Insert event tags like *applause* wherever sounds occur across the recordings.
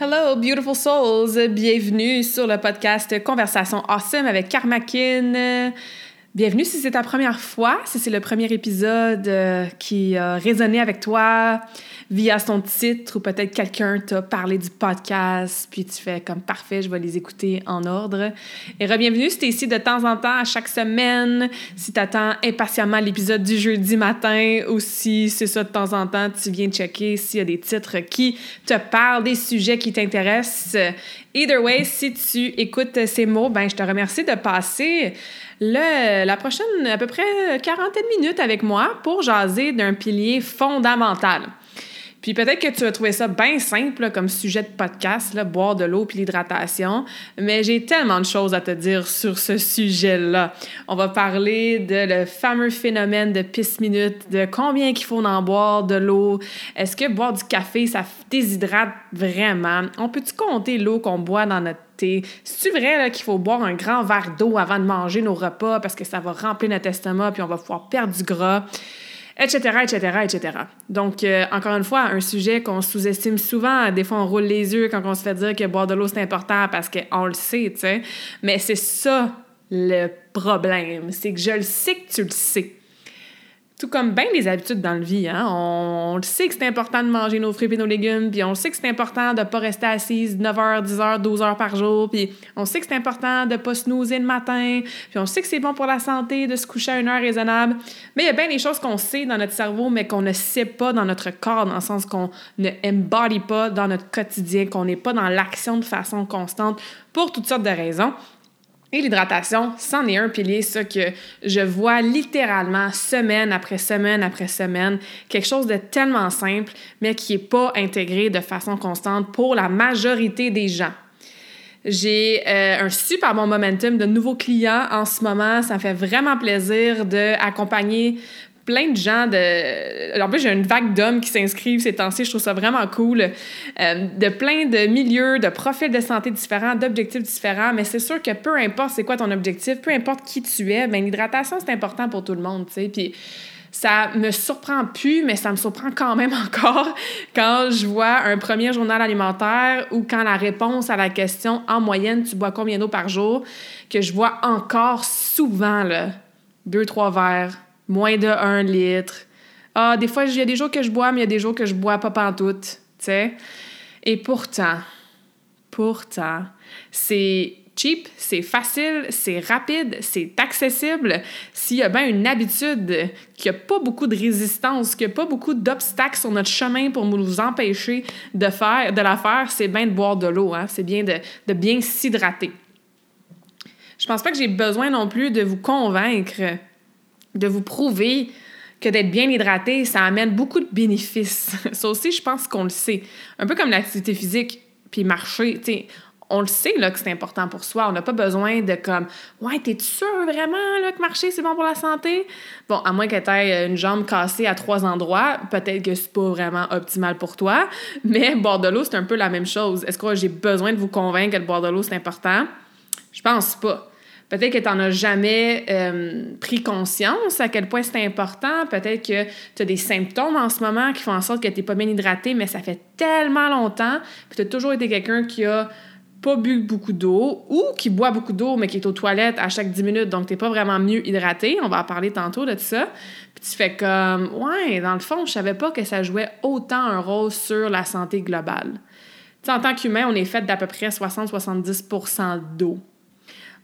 Hello, beautiful souls. Bienvenue sur le podcast Conversation Awesome avec Karmakin. Bienvenue si c'est ta première fois, si c'est le premier épisode euh, qui a résonné avec toi via son titre ou peut-être quelqu'un t'a parlé du podcast, puis tu fais comme parfait, je vais les écouter en ordre. Et re-bienvenue si t'es ici de temps en temps, à chaque semaine, si t'attends impatiemment l'épisode du jeudi matin ou si c'est ça de temps en temps, tu viens checker s'il y a des titres qui te parlent, des sujets qui t'intéressent. Either way, si tu écoutes ces mots, ben je te remercie de passer le, la prochaine à peu près quarantaine de minutes avec moi pour jaser d'un pilier fondamental. Puis peut-être que tu vas trouver ça bien simple comme sujet de podcast, boire de l'eau puis l'hydratation, mais j'ai tellement de choses à te dire sur ce sujet-là. On va parler de le fameux phénomène de pisse minute, de combien qu'il faut en boire de l'eau. Est-ce que boire du café, ça déshydrate vraiment? On peut-tu compter l'eau qu'on boit dans notre thé? C'est-tu vrai qu'il faut boire un grand verre d'eau avant de manger nos repas parce que ça va remplir notre estomac puis on va pouvoir perdre du gras? Etc., etc., etc. Donc, euh, encore une fois, un sujet qu'on sous-estime souvent. Des fois, on roule les yeux quand on se fait dire que boire de l'eau, c'est important parce qu'on le sait, tu sais. Mais c'est ça le problème. C'est que je le sais que tu le sais. Tout comme bien les habitudes dans la vie, hein? On, le sait que c'est important de manger nos fruits et nos légumes, puis on le sait que c'est important de ne pas rester assise 9 h, 10 h, 12 heures par jour, puis on sait que c'est important de ne pas snoozer le matin, puis on sait que c'est bon pour la santé de se coucher à une heure raisonnable. Mais il y a bien des choses qu'on sait dans notre cerveau, mais qu'on ne sait pas dans notre corps, dans le sens qu'on ne embody pas dans notre quotidien, qu'on n'est pas dans l'action de façon constante pour toutes sortes de raisons. Et l'hydratation, c'en est un pilier, ça que je vois littéralement semaine après semaine après semaine, quelque chose de tellement simple, mais qui n'est pas intégré de façon constante pour la majorité des gens. J'ai euh, un super bon momentum de nouveaux clients en ce moment. Ça me fait vraiment plaisir d'accompagner plein de gens de. En plus, j'ai une vague d'hommes qui s'inscrivent ces temps-ci. Je trouve ça vraiment cool. Euh, de plein de milieux, de profils de santé différents, d'objectifs différents. Mais c'est sûr que peu importe c'est quoi ton objectif, peu importe qui tu es, ben l'hydratation, c'est important pour tout le monde, tu sais. Puis ça me surprend plus, mais ça me surprend quand même *laughs* encore quand je vois un premier journal alimentaire ou quand la réponse à la question en moyenne, tu bois combien d'eau par jour, que je vois encore souvent, là, deux, trois verres moins de 1 litre. Ah, des fois, il y a des jours que je bois, mais il y a des jours que je bois pas pantoute, tu sais. Et pourtant, pourtant, c'est cheap, c'est facile, c'est rapide, c'est accessible. S'il y a bien une habitude, qu'il n'y a pas beaucoup de résistance, qu'il n'y a pas beaucoup d'obstacles sur notre chemin pour nous empêcher de, faire, de la faire, c'est bien de boire de l'eau, hein? c'est bien de, de bien s'hydrater. Je pense pas que j'ai besoin non plus de vous convaincre de vous prouver que d'être bien hydraté, ça amène beaucoup de bénéfices. *laughs* ça aussi, je pense qu'on le sait. Un peu comme l'activité physique, puis marcher, tu sais, on le sait là, que c'est important pour soi. On n'a pas besoin de comme Ouais, t'es sûr vraiment que marcher, c'est bon pour la santé? Bon, à moins que tu aies une jambe cassée à trois endroits, peut-être que c'est pas vraiment optimal pour toi. *laughs* Mais boire de l'eau, c'est un peu la même chose. Est-ce que j'ai besoin de vous convaincre que le boire de l'eau, c'est important? Je pense pas. Peut-être que tu n'en as jamais euh, pris conscience à quel point c'est important. Peut-être que tu as des symptômes en ce moment qui font en sorte que tu n'es pas bien hydraté, mais ça fait tellement longtemps. Puis tu as toujours été quelqu'un qui a pas bu beaucoup d'eau ou qui boit beaucoup d'eau, mais qui est aux toilettes à chaque 10 minutes, donc tu pas vraiment mieux hydraté. On va en parler tantôt de ça. Puis tu fais comme, ouais, dans le fond, je savais pas que ça jouait autant un rôle sur la santé globale. Tu en tant qu'humain, on est fait d'à peu près 60-70% d'eau.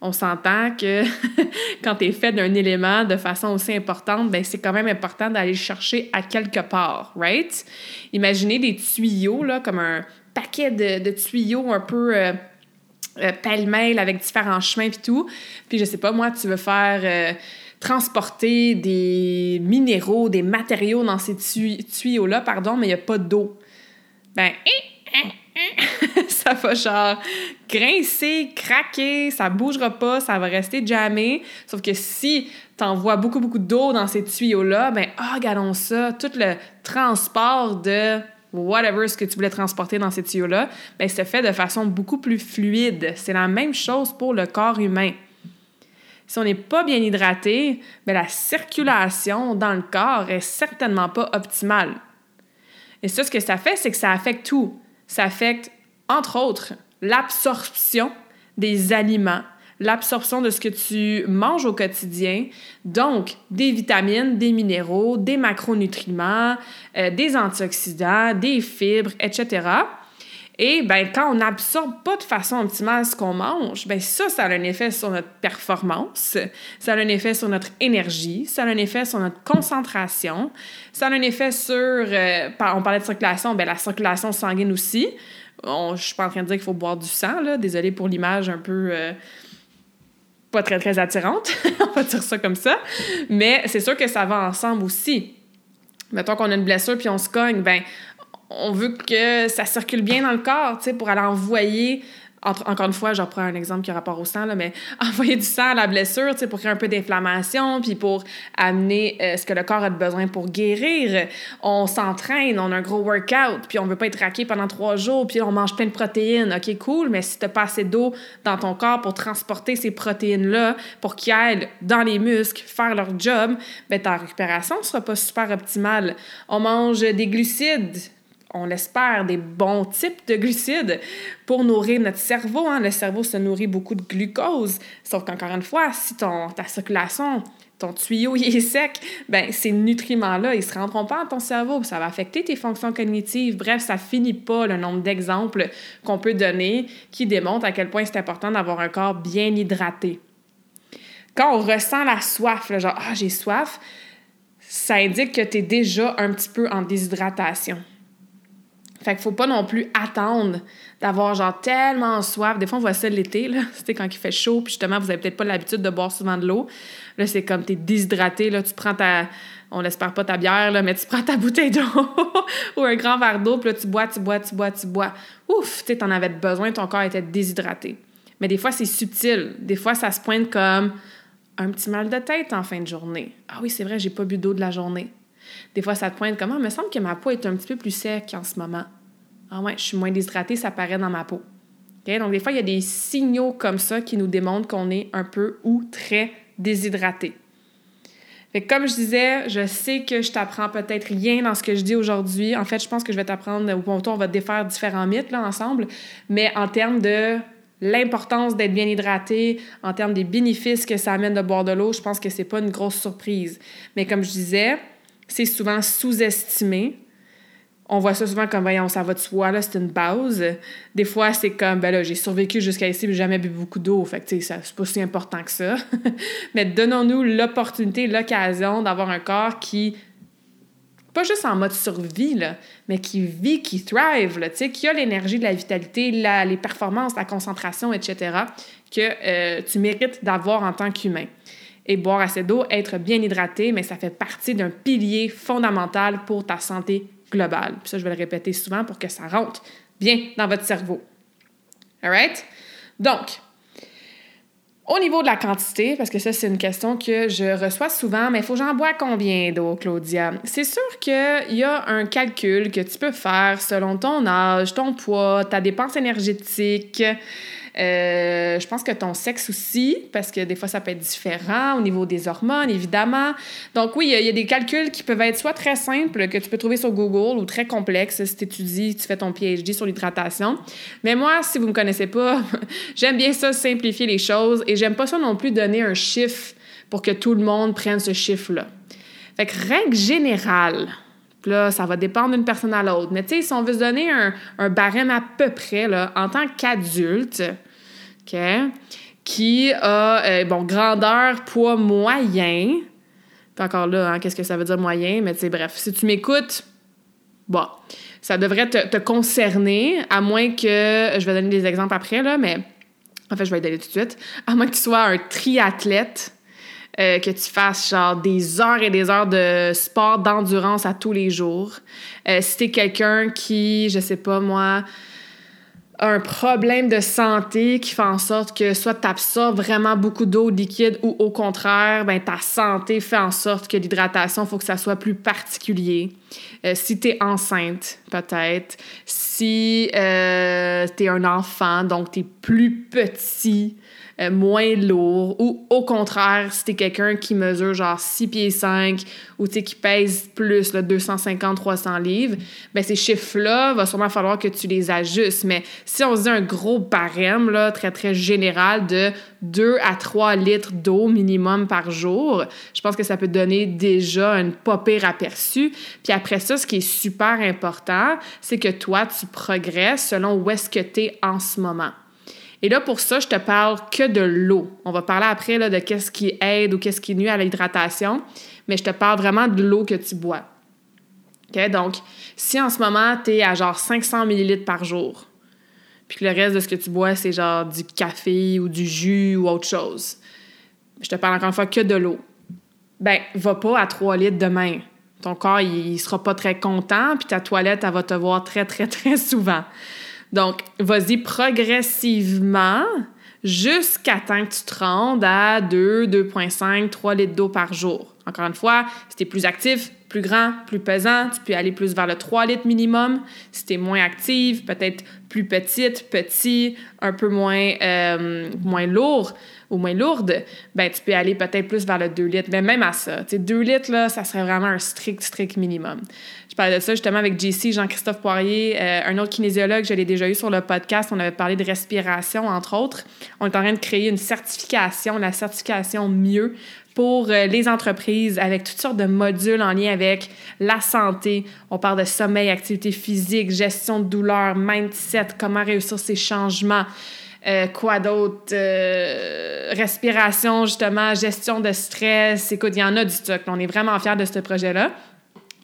On s'entend que *laughs* quand tu es fait d'un élément de façon aussi importante, ben c'est quand même important d'aller le chercher à quelque part, right? Imaginez des tuyaux, là, comme un paquet de, tuyaux un peu euh, euh, pêle-mêle avec différents chemins et tout. Puis je sais pas, moi, tu veux faire... Euh, transporter des minéraux, des matériaux dans ces tuyaux-là, pardon, mais il n'y a pas d'eau. Ben, *laughs* ça va genre grincer, craquer, ça bougera pas, ça va rester jamais. Sauf que si tu envoies beaucoup, beaucoup d'eau dans ces tuyaux-là, ben, ah, regardons ça, tout le transport de whatever ce que tu voulais transporter dans ces tuyaux-là, ben, se fait de façon beaucoup plus fluide. C'est la même chose pour le corps humain. Si on n'est pas bien hydraté, ben, la circulation dans le corps est certainement pas optimale. Et ça, ce que ça fait, c'est que ça affecte tout. Ça affecte, entre autres, l'absorption des aliments, l'absorption de ce que tu manges au quotidien, donc des vitamines, des minéraux, des macronutriments, euh, des antioxydants, des fibres, etc. Et ben, quand on n'absorbe pas de façon optimale ce qu'on mange, ben ça, ça a un effet sur notre performance, ça a un effet sur notre énergie, ça a un effet sur notre concentration, ça a un effet sur, euh, on parlait de circulation, ben la circulation sanguine aussi. Je suis pas en train de dire qu'il faut boire du sang, là. Désolée pour l'image un peu euh, pas très, très attirante. *laughs* on va dire ça comme ça. Mais c'est sûr que ça va ensemble aussi. Mettons qu'on a une blessure puis on se cogne, ben on veut que ça circule bien dans le corps, tu sais, pour aller envoyer encore une fois, je reprends un exemple qui a rapport au sang, mais *laughs* envoyer du sang à la blessure, pour créer un peu d'inflammation, puis pour amener euh, ce que le corps a besoin pour guérir. On s'entraîne, on a un gros workout, puis on veut pas être raqué pendant trois jours, puis on mange plein de protéines. OK, cool, mais si tu pas assez d'eau dans ton corps pour transporter ces protéines-là, pour qu'ils aillent dans les muscles, faire leur job, ben ta récupération sera pas super optimale. On mange des glucides, on l'espère, des bons types de glucides pour nourrir notre cerveau. Hein. Le cerveau se nourrit beaucoup de glucose. Sauf qu'encore une fois, si ton, ta circulation, ton tuyau *laughs* est sec, ben ces nutriments-là, ils se rendront pas dans ton cerveau. Ça va affecter tes fonctions cognitives. Bref, ça finit pas le nombre d'exemples qu'on peut donner qui démontrent à quel point c'est important d'avoir un corps bien hydraté. Quand on ressent la soif, genre « Ah, j'ai soif », ça indique que tu es déjà un petit peu en déshydratation. Fait qu'il faut pas non plus attendre d'avoir genre tellement soif. Des fois, on voit ça l'été, là. *laughs* C'était quand il fait chaud, puis justement, vous avez peut-être pas l'habitude de boire souvent de l'eau. Là, c'est comme t'es déshydraté, là. Tu prends ta. On l'espère pas ta bière, là, mais tu prends ta *laughs* bouteille d'eau ou un grand verre d'eau, puis là, tu bois, tu bois, tu bois, tu bois. Ouf, tu t'en avais besoin, ton corps était déshydraté. Mais des fois, c'est subtil. Des fois, ça se pointe comme un petit mal de tête en fin de journée. Ah oui, c'est vrai, j'ai pas bu d'eau de la journée. Des fois, ça te pointe comment? Il me semble que ma peau est un petit peu plus sec en ce moment. Ah ouais, je suis moins déshydratée, ça paraît dans ma peau. Donc, des fois, il y a des signaux comme ça qui nous démontrent qu'on est un peu ou très déshydraté. Fait comme je disais, je sais que je t'apprends peut-être rien dans ce que je dis aujourd'hui. En fait, je pense que je vais t'apprendre, au point on va défaire différents mythes là, ensemble, mais en termes de l'importance d'être bien hydraté, en termes des bénéfices que ça amène de boire de l'eau, je pense que c'est pas une grosse surprise. Mais comme je disais, c'est souvent sous-estimé. On voit ça souvent comme, voyons, ça va de soi, là, c'est une base. Des fois, c'est comme, ben là, j'ai survécu jusqu'à ici, mais jamais bu beaucoup d'eau. Fait que, tu sais, c'est pas si important que ça. *laughs* mais donnons-nous l'opportunité, l'occasion d'avoir un corps qui, pas juste en mode survie, là, mais qui vit, qui thrive, là, qui a l'énergie, la vitalité, la, les performances, la concentration, etc., que euh, tu mérites d'avoir en tant qu'humain et boire assez d'eau, être bien hydraté, mais ça fait partie d'un pilier fondamental pour ta santé globale. Puis ça, je vais le répéter souvent pour que ça rentre bien dans votre cerveau. All right? Donc, au niveau de la quantité, parce que ça, c'est une question que je reçois souvent, mais il faut que j'en bois combien d'eau, Claudia? C'est sûr qu'il y a un calcul que tu peux faire selon ton âge, ton poids, ta dépense énergétique, euh, je pense que ton sexe aussi, parce que des fois, ça peut être différent au niveau des hormones, évidemment. Donc oui, il y, a des calculs qui peuvent être soit très simples, que tu peux trouver sur Google, ou très complexes si tu étudies, tu fais ton PhD sur l'hydratation. Mais moi, si vous ne me connaissez pas, *laughs* j'aime bien ça, simplifier les choses, et j'aime pas ça non plus donner un chiffre pour que tout le monde prenne ce chiffre-là. Fait que règle générale, là, ça va dépendre d'une personne à l'autre. Mais tu sais, si on veut se donner un, un barème à peu près, là, en tant qu'adulte, Qui a, euh, bon, grandeur, poids moyen. Puis encore là, hein, qu'est-ce que ça veut dire moyen? Mais tu sais, bref, si tu m'écoutes, bon, ça devrait te, te, concerner, à moins que, je vais donner des exemples après, là, mais en fait, je vais y aller tout de suite, à moins que tu sois un triathlète, euh, que tu fasses genre des heures et des heures de sport d'endurance à tous les jours. Euh, si t'es quelqu'un qui, je sais pas moi, un problème de santé qui fait en sorte que soit tu absorbes vraiment beaucoup d'eau liquide ou au contraire, ben, ta santé fait en sorte que l'hydratation, faut que ça soit plus particulier. Euh, si tu es enceinte, peut-être. Si euh, tu es un enfant, donc tu es plus petit, euh, moins lourd, ou au contraire, si t'es quelqu'un qui mesure genre 6 pieds 5 ou qui pèse plus, 250-300 livres, ben ces chiffres-là, va sûrement falloir que tu les ajustes. Mais si on se dit un gros barème, là, très, très général de 2 à 3 litres d'eau minimum par jour, je pense que ça peut donner déjà une pas pire aperçu. Puis après ça, ce qui est super important, c'est que toi, tu progresses selon où est-ce que tu en ce moment. Et là, pour ça, je te parle que de l'eau. On va parler après là, de qu'est-ce qui aide ou qu'est-ce qui nuit à l'hydratation, mais je te parle vraiment de l'eau que tu bois. Donc, si en ce moment, tu es à genre 500 ml par jour, puis que le reste de ce que tu bois, c'est genre du café ou du jus ou autre chose, je te parle encore une fois que de l'eau. Ben, va pas à 3 litres demain. Ton corps, il, sera pas très content, puis ta toilette, elle va te voir très, très, *laughs* très souvent. Donc, vas-y progressivement jusqu'à temps que tu te rendes à 2, 2,5, 3 litres d'eau par jour. Encore une fois, si tu es plus actif, plus grand, plus pesant, tu peux aller plus vers le 3 litres minimum. Si tu es moins active, peut-être plus petite, petit, un peu moins, euh, moins lourd, ou moins lourde, ben tu peux aller peut-être plus vers le 2 litres. Mais même à ça, tu sais, 2 litres, là, ça serait vraiment un strict, strict minimum. Je parlais de ça justement avec JC, Jean-Christophe Poirier, euh, un autre kinésiologue, je l'ai déjà eu sur le podcast. On avait parlé de respiration, entre autres. On est en train de créer une certification, la certification mieux pour euh, les entreprises avec toutes sortes de modules en lien avec la santé. On parle de sommeil, activité physique, gestion de douleur, mindset, comment réussir ces changements. Euh, quoi d'autre? Euh, respiration, justement, gestion de stress. Écoute, il y en a du stock. On est vraiment fiers de ce projet-là.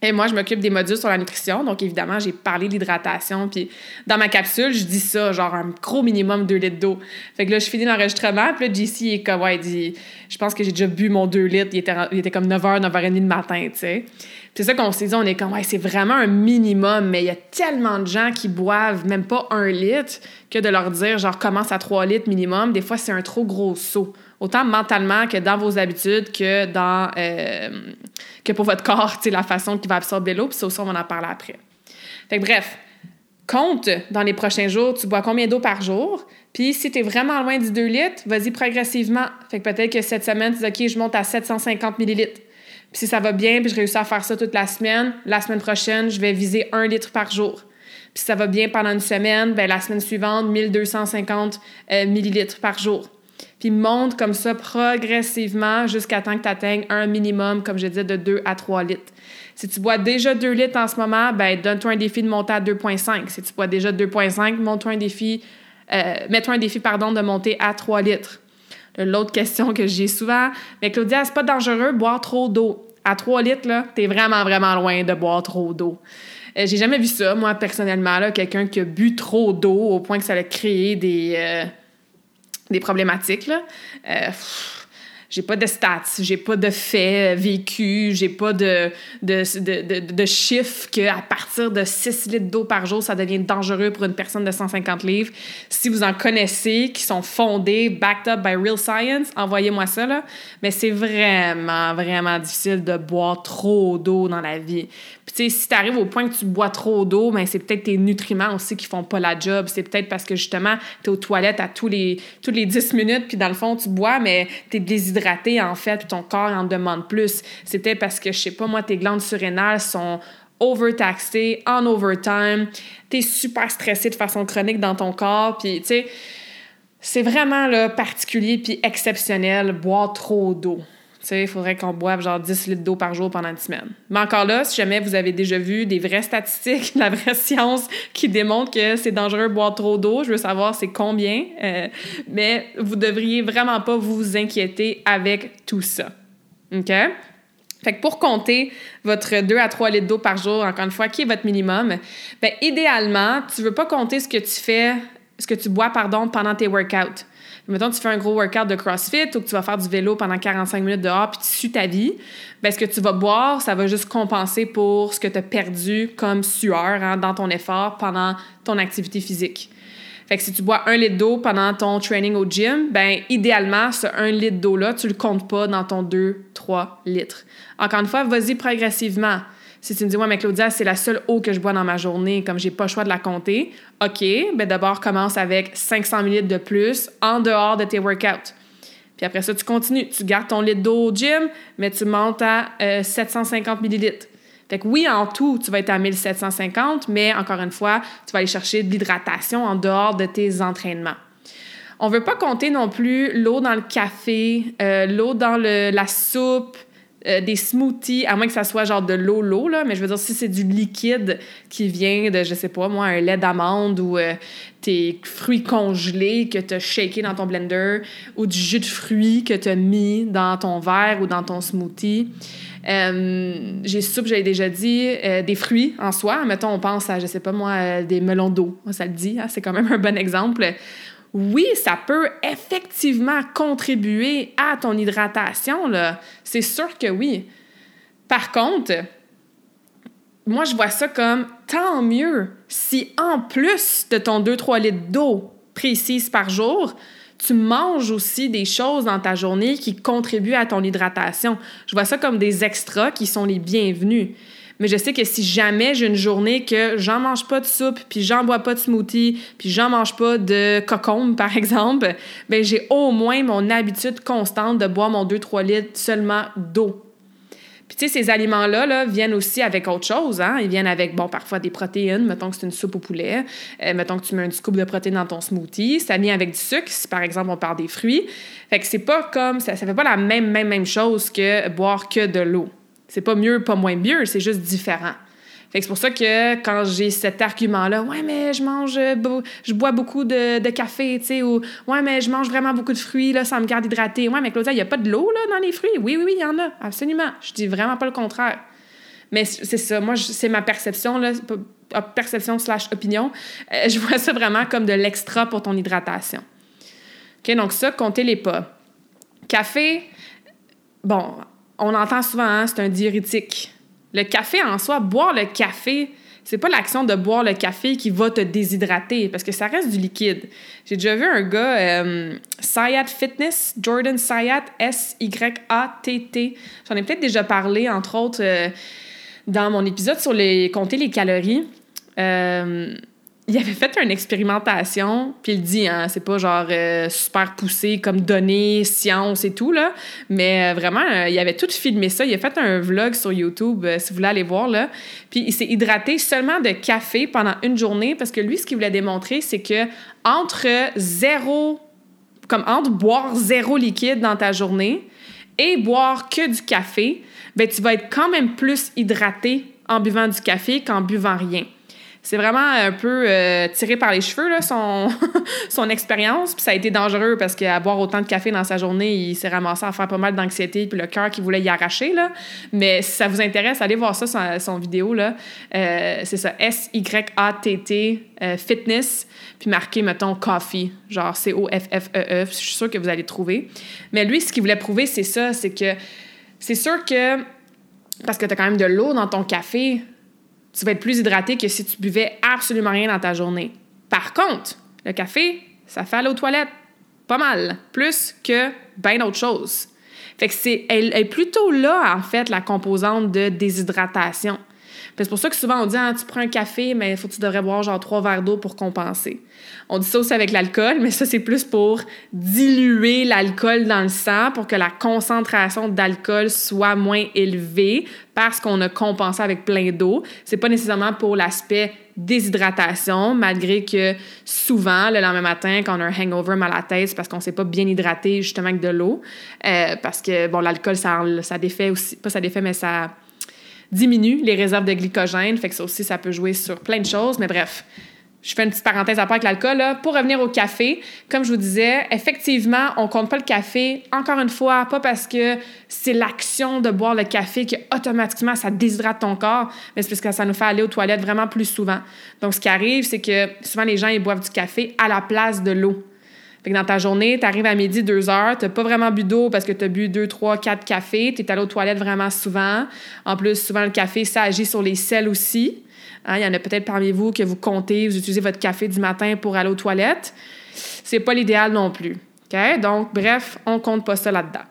Et moi, je m'occupe des modules sur la nutrition. Donc, évidemment, j'ai parlé d'hydratation. Puis, dans ma capsule, je dis ça, genre un gros minimum 2 litres d'eau. Fait que là, je finis l'enregistrement. Puis là, JC est comme, ouais, je pense que j'ai déjà bu mon 2 litres. Il était, il était comme 9h, 9h30 du matin, tu sais. C'est ça qu'on s'est dit, on est comme, ouais, c'est vraiment un minimum, mais il y a tellement de gens qui boivent même pas un litre que de leur dire, genre, commence à 3 litres minimum, des fois, c'est un trop gros saut. Autant mentalement que dans vos habitudes, que dans, euh, que pour votre corps, sais, la façon qu'il va absorber l'eau, puis ça aussi, on va en parler après. Fait que bref, compte dans les prochains jours, tu bois combien d'eau par jour, puis si tu es vraiment loin du 2 litres, vas-y progressivement. Fait que peut-être que cette semaine, tu dis, OK, je monte à 750 millilitres. Puis si ça va bien, puis je réussis à faire ça toute la semaine, la semaine prochaine, je vais viser un litre par jour. Puis si ça va bien pendant une semaine, bien, la semaine suivante, 1250 euh, millilitres par jour. Puis monte comme ça progressivement jusqu'à temps que tu atteignes un minimum, comme je disais, de 2 à 3 litres. Si tu bois déjà 2 litres en ce moment, ben donne-toi un défi de monter à 2,5. Si tu bois déjà 2,5, monte-toi un défi, euh, mets-toi un défi pardon, de monter à 3 litres. L'autre question que j'ai souvent, mais Claudia, c'est pas dangereux boire trop d'eau. À 3 litres, là, t'es vraiment, vraiment loin de boire trop d'eau. Euh, j'ai jamais vu ça, moi, personnellement, là, quelqu'un qui a bu trop d'eau au point que ça a créé des, euh, des problématiques, là. Euh, j'ai pas de stats, j'ai pas de faits vécus, j'ai pas de, de, de, de, chiffres qu'à partir de 6 litres d'eau par jour, ça devient dangereux pour une personne de 150 livres. Si vous en connaissez, qui sont fondés, backed up by real science, envoyez-moi ça, là. Mais c'est vraiment, vraiment difficile de boire trop d'eau dans la vie. Puis, tu sais, si tu arrives au point que tu bois trop d'eau, ben, c'est peut-être tes nutriments aussi qui font pas la job. C'est peut-être parce que, justement, tu es aux toilettes à tous les, toutes les 10 minutes, puis dans le fond, tu bois, mais tu es en fait, puis ton corps en demande plus. C'était parce que, je sais pas, moi, tes glandes surrénales sont overtaxées, en overtime, es super stressé de façon chronique dans ton corps, puis tu sais, c'est vraiment là, particulier puis exceptionnel boire trop d'eau. Il faudrait qu'on boive genre 10 litres d'eau par jour pendant une semaine. Mais encore là, si jamais vous avez déjà vu des vraies statistiques, *laughs* la vraie science qui démontre que c'est dangereux de boire trop d'eau, je veux savoir c'est combien. Euh, mais vous devriez vraiment pas vous inquiéter avec tout ça. OK? Fait que pour compter votre 2 à 3 litres d'eau par jour, encore une fois, qui est votre minimum, bien, idéalement, tu veux pas compter ce que tu fais, ce que tu bois, pardon, pendant tes workouts. Mettons, tu fais un gros workout de CrossFit ou que tu vas faire du vélo pendant 45 minutes dehors puis tu sues ta vie, bien, ce que tu vas boire, ça va juste compenser pour ce que tu as perdu comme sueur hein, dans ton effort pendant ton activité physique. Fait que si tu bois un litre d'eau pendant ton training au gym, ben idéalement, ce un litre d'eau-là, tu le comptes pas dans ton 2-3 litres. Encore une fois, vas-y progressivement. Si tu me dis, ouais, mais Claudia, c'est la seule eau que je bois dans ma journée, comme j'ai pas le choix de la compter, OK, ben d'abord, commence avec 500 ml de plus en dehors de tes workouts. Puis après ça, tu continues. Tu gardes ton litre d'eau au gym, mais tu montes à 750 euh, ml. Fait que oui, en tout, tu vas être à 1750, mais encore une fois, tu vas aller chercher de l'hydratation en dehors de tes entraînements. On veut pas compter non plus l'eau dans le café, euh, l'eau dans la soupe, euh, des smoothies, à moins que ça soit genre de l'eau, l'eau, là, mais je veux dire, si c'est du liquide qui vient de, je sais pas, moi, un lait d'amande ou euh, tes fruits congelés que tu as shaké dans ton blender ou du jus de fruits que tu as mis dans ton verre ou dans ton smoothie. Euh, j'ai soupe, j'avais déjà dit, des fruits en soi. Mettons, on pense à, je sais pas moi, des melons d'eau. Ça le dit, hein, c'est quand même un bon exemple oui, ça peut effectivement contribuer à ton hydratation. C'est sûr que oui. Par contre, moi, je vois ça comme tant mieux si en plus de ton 2-3 litres d'eau précise par jour, tu manges aussi des choses dans ta journée qui contribuent à ton hydratation. Je vois ça comme des extras qui sont les bienvenus. Mais je sais que si jamais j'ai une journée que j'en mange pas de soupe, puis j'en bois pas de smoothie, puis j'en mange pas de cocombe, *laughs* par exemple, ben j'ai au moins mon habitude constante de boire mon 2-3 litres seulement d'eau. Puis tu sais, ces aliments-là là, viennent aussi avec autre chose. Hein? Ils viennent avec, bon, parfois des protéines. Mettons que c'est une soupe au poulet. Euh, mettons que tu mets un scoop de protéines dans ton smoothie. Ça vient avec du sucre, si par exemple on parle des fruits. Fait que c'est pas comme, ça, ça fait pas la même, même, même chose que boire que de l'eau. C'est pas mieux, pas moins mieux, c'est juste différent. Fait que c'est pour ça que quand j'ai cet argument-là, ouais, mais je mange, euh, je bois beaucoup de, café, tu sais, ou ouais, mais je mange vraiment beaucoup de fruits, là, ça me garde hydraté. Ouais, mais Claudia, il n'y a pas de l'eau, là, dans les fruits? Oui, oui, oui, il y en a, absolument. Je dis vraiment pas le contraire. Mais c'est ça, moi, c'est ma perception, là, perception slash opinion. Euh, je vois ça vraiment comme de l'extra pour ton hydratation. OK, donc ça, comptez les pas. Café, bon, on entend souvent, hein, c'est un diurétique. Le café en soi, boire le café, c'est pas l'action de boire le café qui va te déshydrater parce que ça reste du liquide. J'ai déjà vu un gars, euh, Fitness, Jordan Sayat, S-Y-A-T-T. J'en ai peut-être déjà parlé, entre autres, euh, dans mon épisode sur les compter les calories. Euh, il avait fait une expérimentation, puis il dit, hein, c'est pas genre euh, super poussé comme données, science et tout, là, mais euh, vraiment, euh, il avait tout filmé ça. Il a fait un vlog sur YouTube, si vous voulez aller voir, là. Puis il s'est hydraté seulement de café pendant une journée, parce que lui, ce qu'il voulait démontrer, c'est que entre zéro, comme entre boire zéro liquide dans ta journée et boire que du café, ben tu vas être quand même plus hydraté en buvant du café qu'en buvant rien c'est vraiment un peu euh, tiré par les cheveux, là, son, *laughs* son expérience. Puis ça a été dangereux parce qu'à boire autant de café dans sa journée, il s'est ramassé à faire pas mal d'anxiété puis le cœur qui voulait y arracher. Là. Mais si ça vous intéresse, allez voir ça, son, son vidéo. Là. Euh, c'est ça, S-Y-A-T-T, euh, fitness, puis marqué, mettons, coffee, genre C-O-F-F-E-E. -E. Je suis sûre que vous allez trouver. Mais lui, ce qu'il voulait prouver, c'est ça, c'est que c'est sûr que parce que tu as quand même de l'eau dans ton café, tu vas être plus hydraté que si tu buvais absolument rien dans ta journée. Par contre, le café, ça fait aller aux toilettes pas mal, plus que bien d'autres choses. Fait que c'est, elle est plutôt là, en fait, la composante de déshydratation. C'est pour ça que souvent on dit ah, tu prends un café, mais faut que tu devrais boire genre trois verres d'eau pour compenser. On dit ça aussi avec l'alcool, mais ça c'est plus pour diluer l'alcool dans le sang pour que la concentration d'alcool soit moins élevée parce qu'on a compensé avec plein d'eau. C'est pas nécessairement pour l'aspect déshydratation, malgré que souvent, le lendemain matin, quand on a un hangover mal à la tête, c'est parce qu'on s'est pas bien hydraté justement avec de l'eau. Euh, parce que, bon, l'alcool, ça, ça défait aussi, pas ça défait, mais ça diminue les réserves de glycogène. Fait que ça aussi, ça peut jouer sur plein de choses. Mais bref, je fais une petite parenthèse à part avec l'alcool. Pour revenir au café, comme je vous disais, effectivement, on compte pas le café. Encore une fois, pas parce que c'est l'action de boire le café que automatiquement ça déshydrate ton corps, mais c'est parce que ça nous fait aller aux toilettes vraiment plus souvent. Donc, ce qui arrive, c'est que souvent les gens ils boivent du café à la place de l'eau. Fait que dans ta journée, tu arrives à midi, deux heures, tu pas vraiment bu d'eau parce que tu as bu deux, trois, quatre cafés, tu es allé aux toilettes vraiment souvent. En plus, souvent, le café, ça agit sur les selles aussi. Hein, il y en a peut-être parmi vous que vous comptez, vous utilisez votre café du matin pour aller aux toilettes. C'est pas l'idéal non plus. Donc, bref, on compte pas ça là-dedans.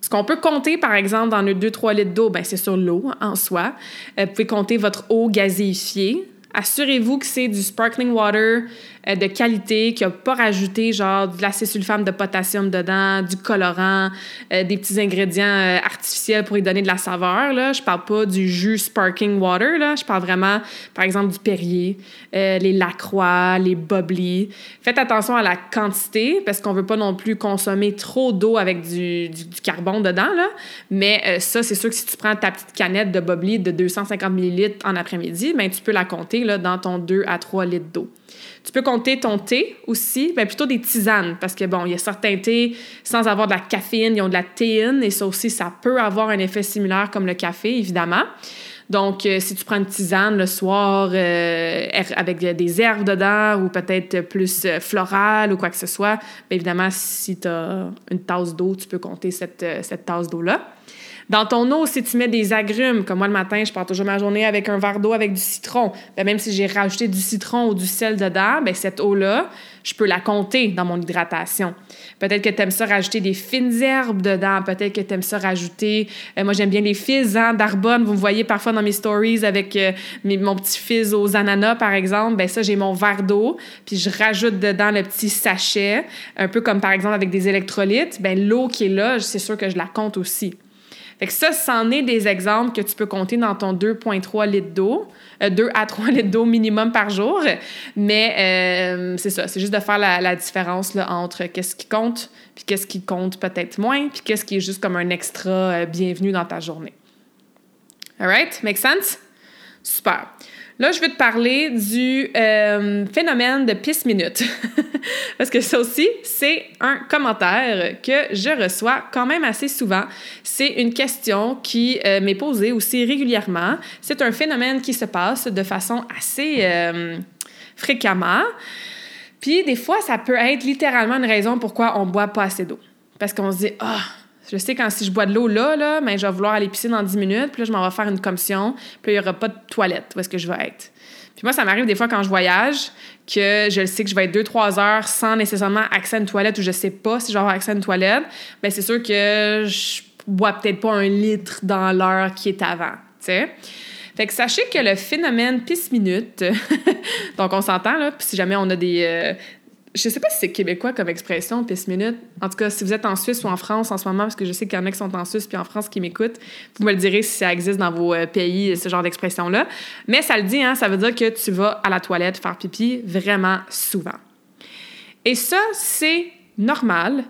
Ce qu'on peut compter, par exemple, dans nos 2-3 litres d'eau, ben, c'est sur l'eau en soi. Euh, vous pouvez compter votre eau gazéifiée. Assurez-vous que c'est du sparkling water euh, de qualité, qui n'a pas rajouté genre de l'acésulfame de potassium dedans, du colorant, euh, des petits ingrédients euh, artificiels pour y donner de la saveur. Là. Je parle pas du jus sparkling water. Là. Je parle vraiment, par exemple, du Perrier, les Lacroix, les Bubbly. Faites attention à la quantité parce qu'on veut pas non plus consommer trop d'eau avec du, du, carbone dedans. Là. Mais ça, c'est sûr que si tu prends ta petite canette de Bubbly de 250 ml en après-midi, ben, tu peux la compter là, dans ton 2 à 3 litres d'eau. Tu peux compter ton thé aussi, bien plutôt des tisanes, parce que bon, il y a certains thés sans avoir de la caféine, ils ont de la théine, et ça aussi, ça peut avoir un effet similaire comme le café, évidemment. Donc, euh, si tu prends une tisane le soir euh, avec des herbes dedans ou peut-être plus euh, florale ou quoi que ce soit, bien évidemment, si tu as une tasse d'eau, tu peux compter cette, cette tasse d'eau-là. Dans ton eau, si tu mets des agrumes, comme moi le matin, je pars toujours ma journée avec un verre d'eau avec du citron, ben, même si j'ai rajouté du citron ou du sel dedans, ben cette eau-là, je peux la compter dans mon hydratation. Peut-être que tu aimes ça rajouter des fines herbes dedans, peut-être que tu aimes ça rajouter, euh, moi j'aime bien les fizz hein, d'arbonne, vous me voyez parfois dans mes stories avec euh, mon petit fizz aux ananas par exemple, ben ça j'ai mon verre d'eau, puis je rajoute dedans le petit sachet, un peu comme par exemple avec des électrolytes, ben l'eau qui est là, c'est sûr que je la compte aussi. Fait que ça, c'en est des exemples que tu peux compter dans ton 2,3 litres d'eau, 2 euh, à 3 *laughs* litres d'eau minimum par jour. Mais euh, c'est ça, c'est juste de faire la, différence entre qu'est-ce qui compte, puis qu'est-ce qui compte peut-être moins, puis qu'est-ce qui est juste comme un extra euh, bienvenu dans ta journée. All right? Make sense? Super. Là, je vais te parler du euh, phénomène de pisse minute. *laughs* Parce que ça aussi, c'est un commentaire que je reçois quand même assez souvent. C'est une question qui euh, m'est posée aussi régulièrement. C'est un phénomène qui se passe de façon assez euh, fréquemment. Puis des fois, ça peut être littéralement une raison pourquoi on boit pas assez d'eau. Parce qu'on se dit, ah, je sais quand si je bois de l'eau là, là ben, je vais vouloir aller pisser dans 10 minutes, puis là, je m'en vais faire une commission, puis il n'y aura pas de toilette où est-ce que je vais être. Puis moi, ça m'arrive des fois quand je voyage que je sais que je vais être 2-3 heures sans nécessairement accès à une toilette ou je sais pas si je vais avoir accès à une toilette. Bien, c'est sûr que je bois peut-être pas un litre dans l'heure qui est avant, tu sais. Fait que sachez que le phénomène pisse-minute, *laughs* donc on s'entend, là, puis si jamais on a des, euh, je sais pas si c'est québécois comme expression, pisse minute. En tout cas, si vous êtes en Suisse ou en France en ce moment, parce que je sais qu'il y en a qui sont en Suisse puis en France qui m'écoutent, vous me le direz si ça existe dans vos euh, pays, ce genre d'expression-là. Mais ça le dit, hein, ça veut dire que tu vas à la toilette faire pipi vraiment souvent. Et ça, c'est normal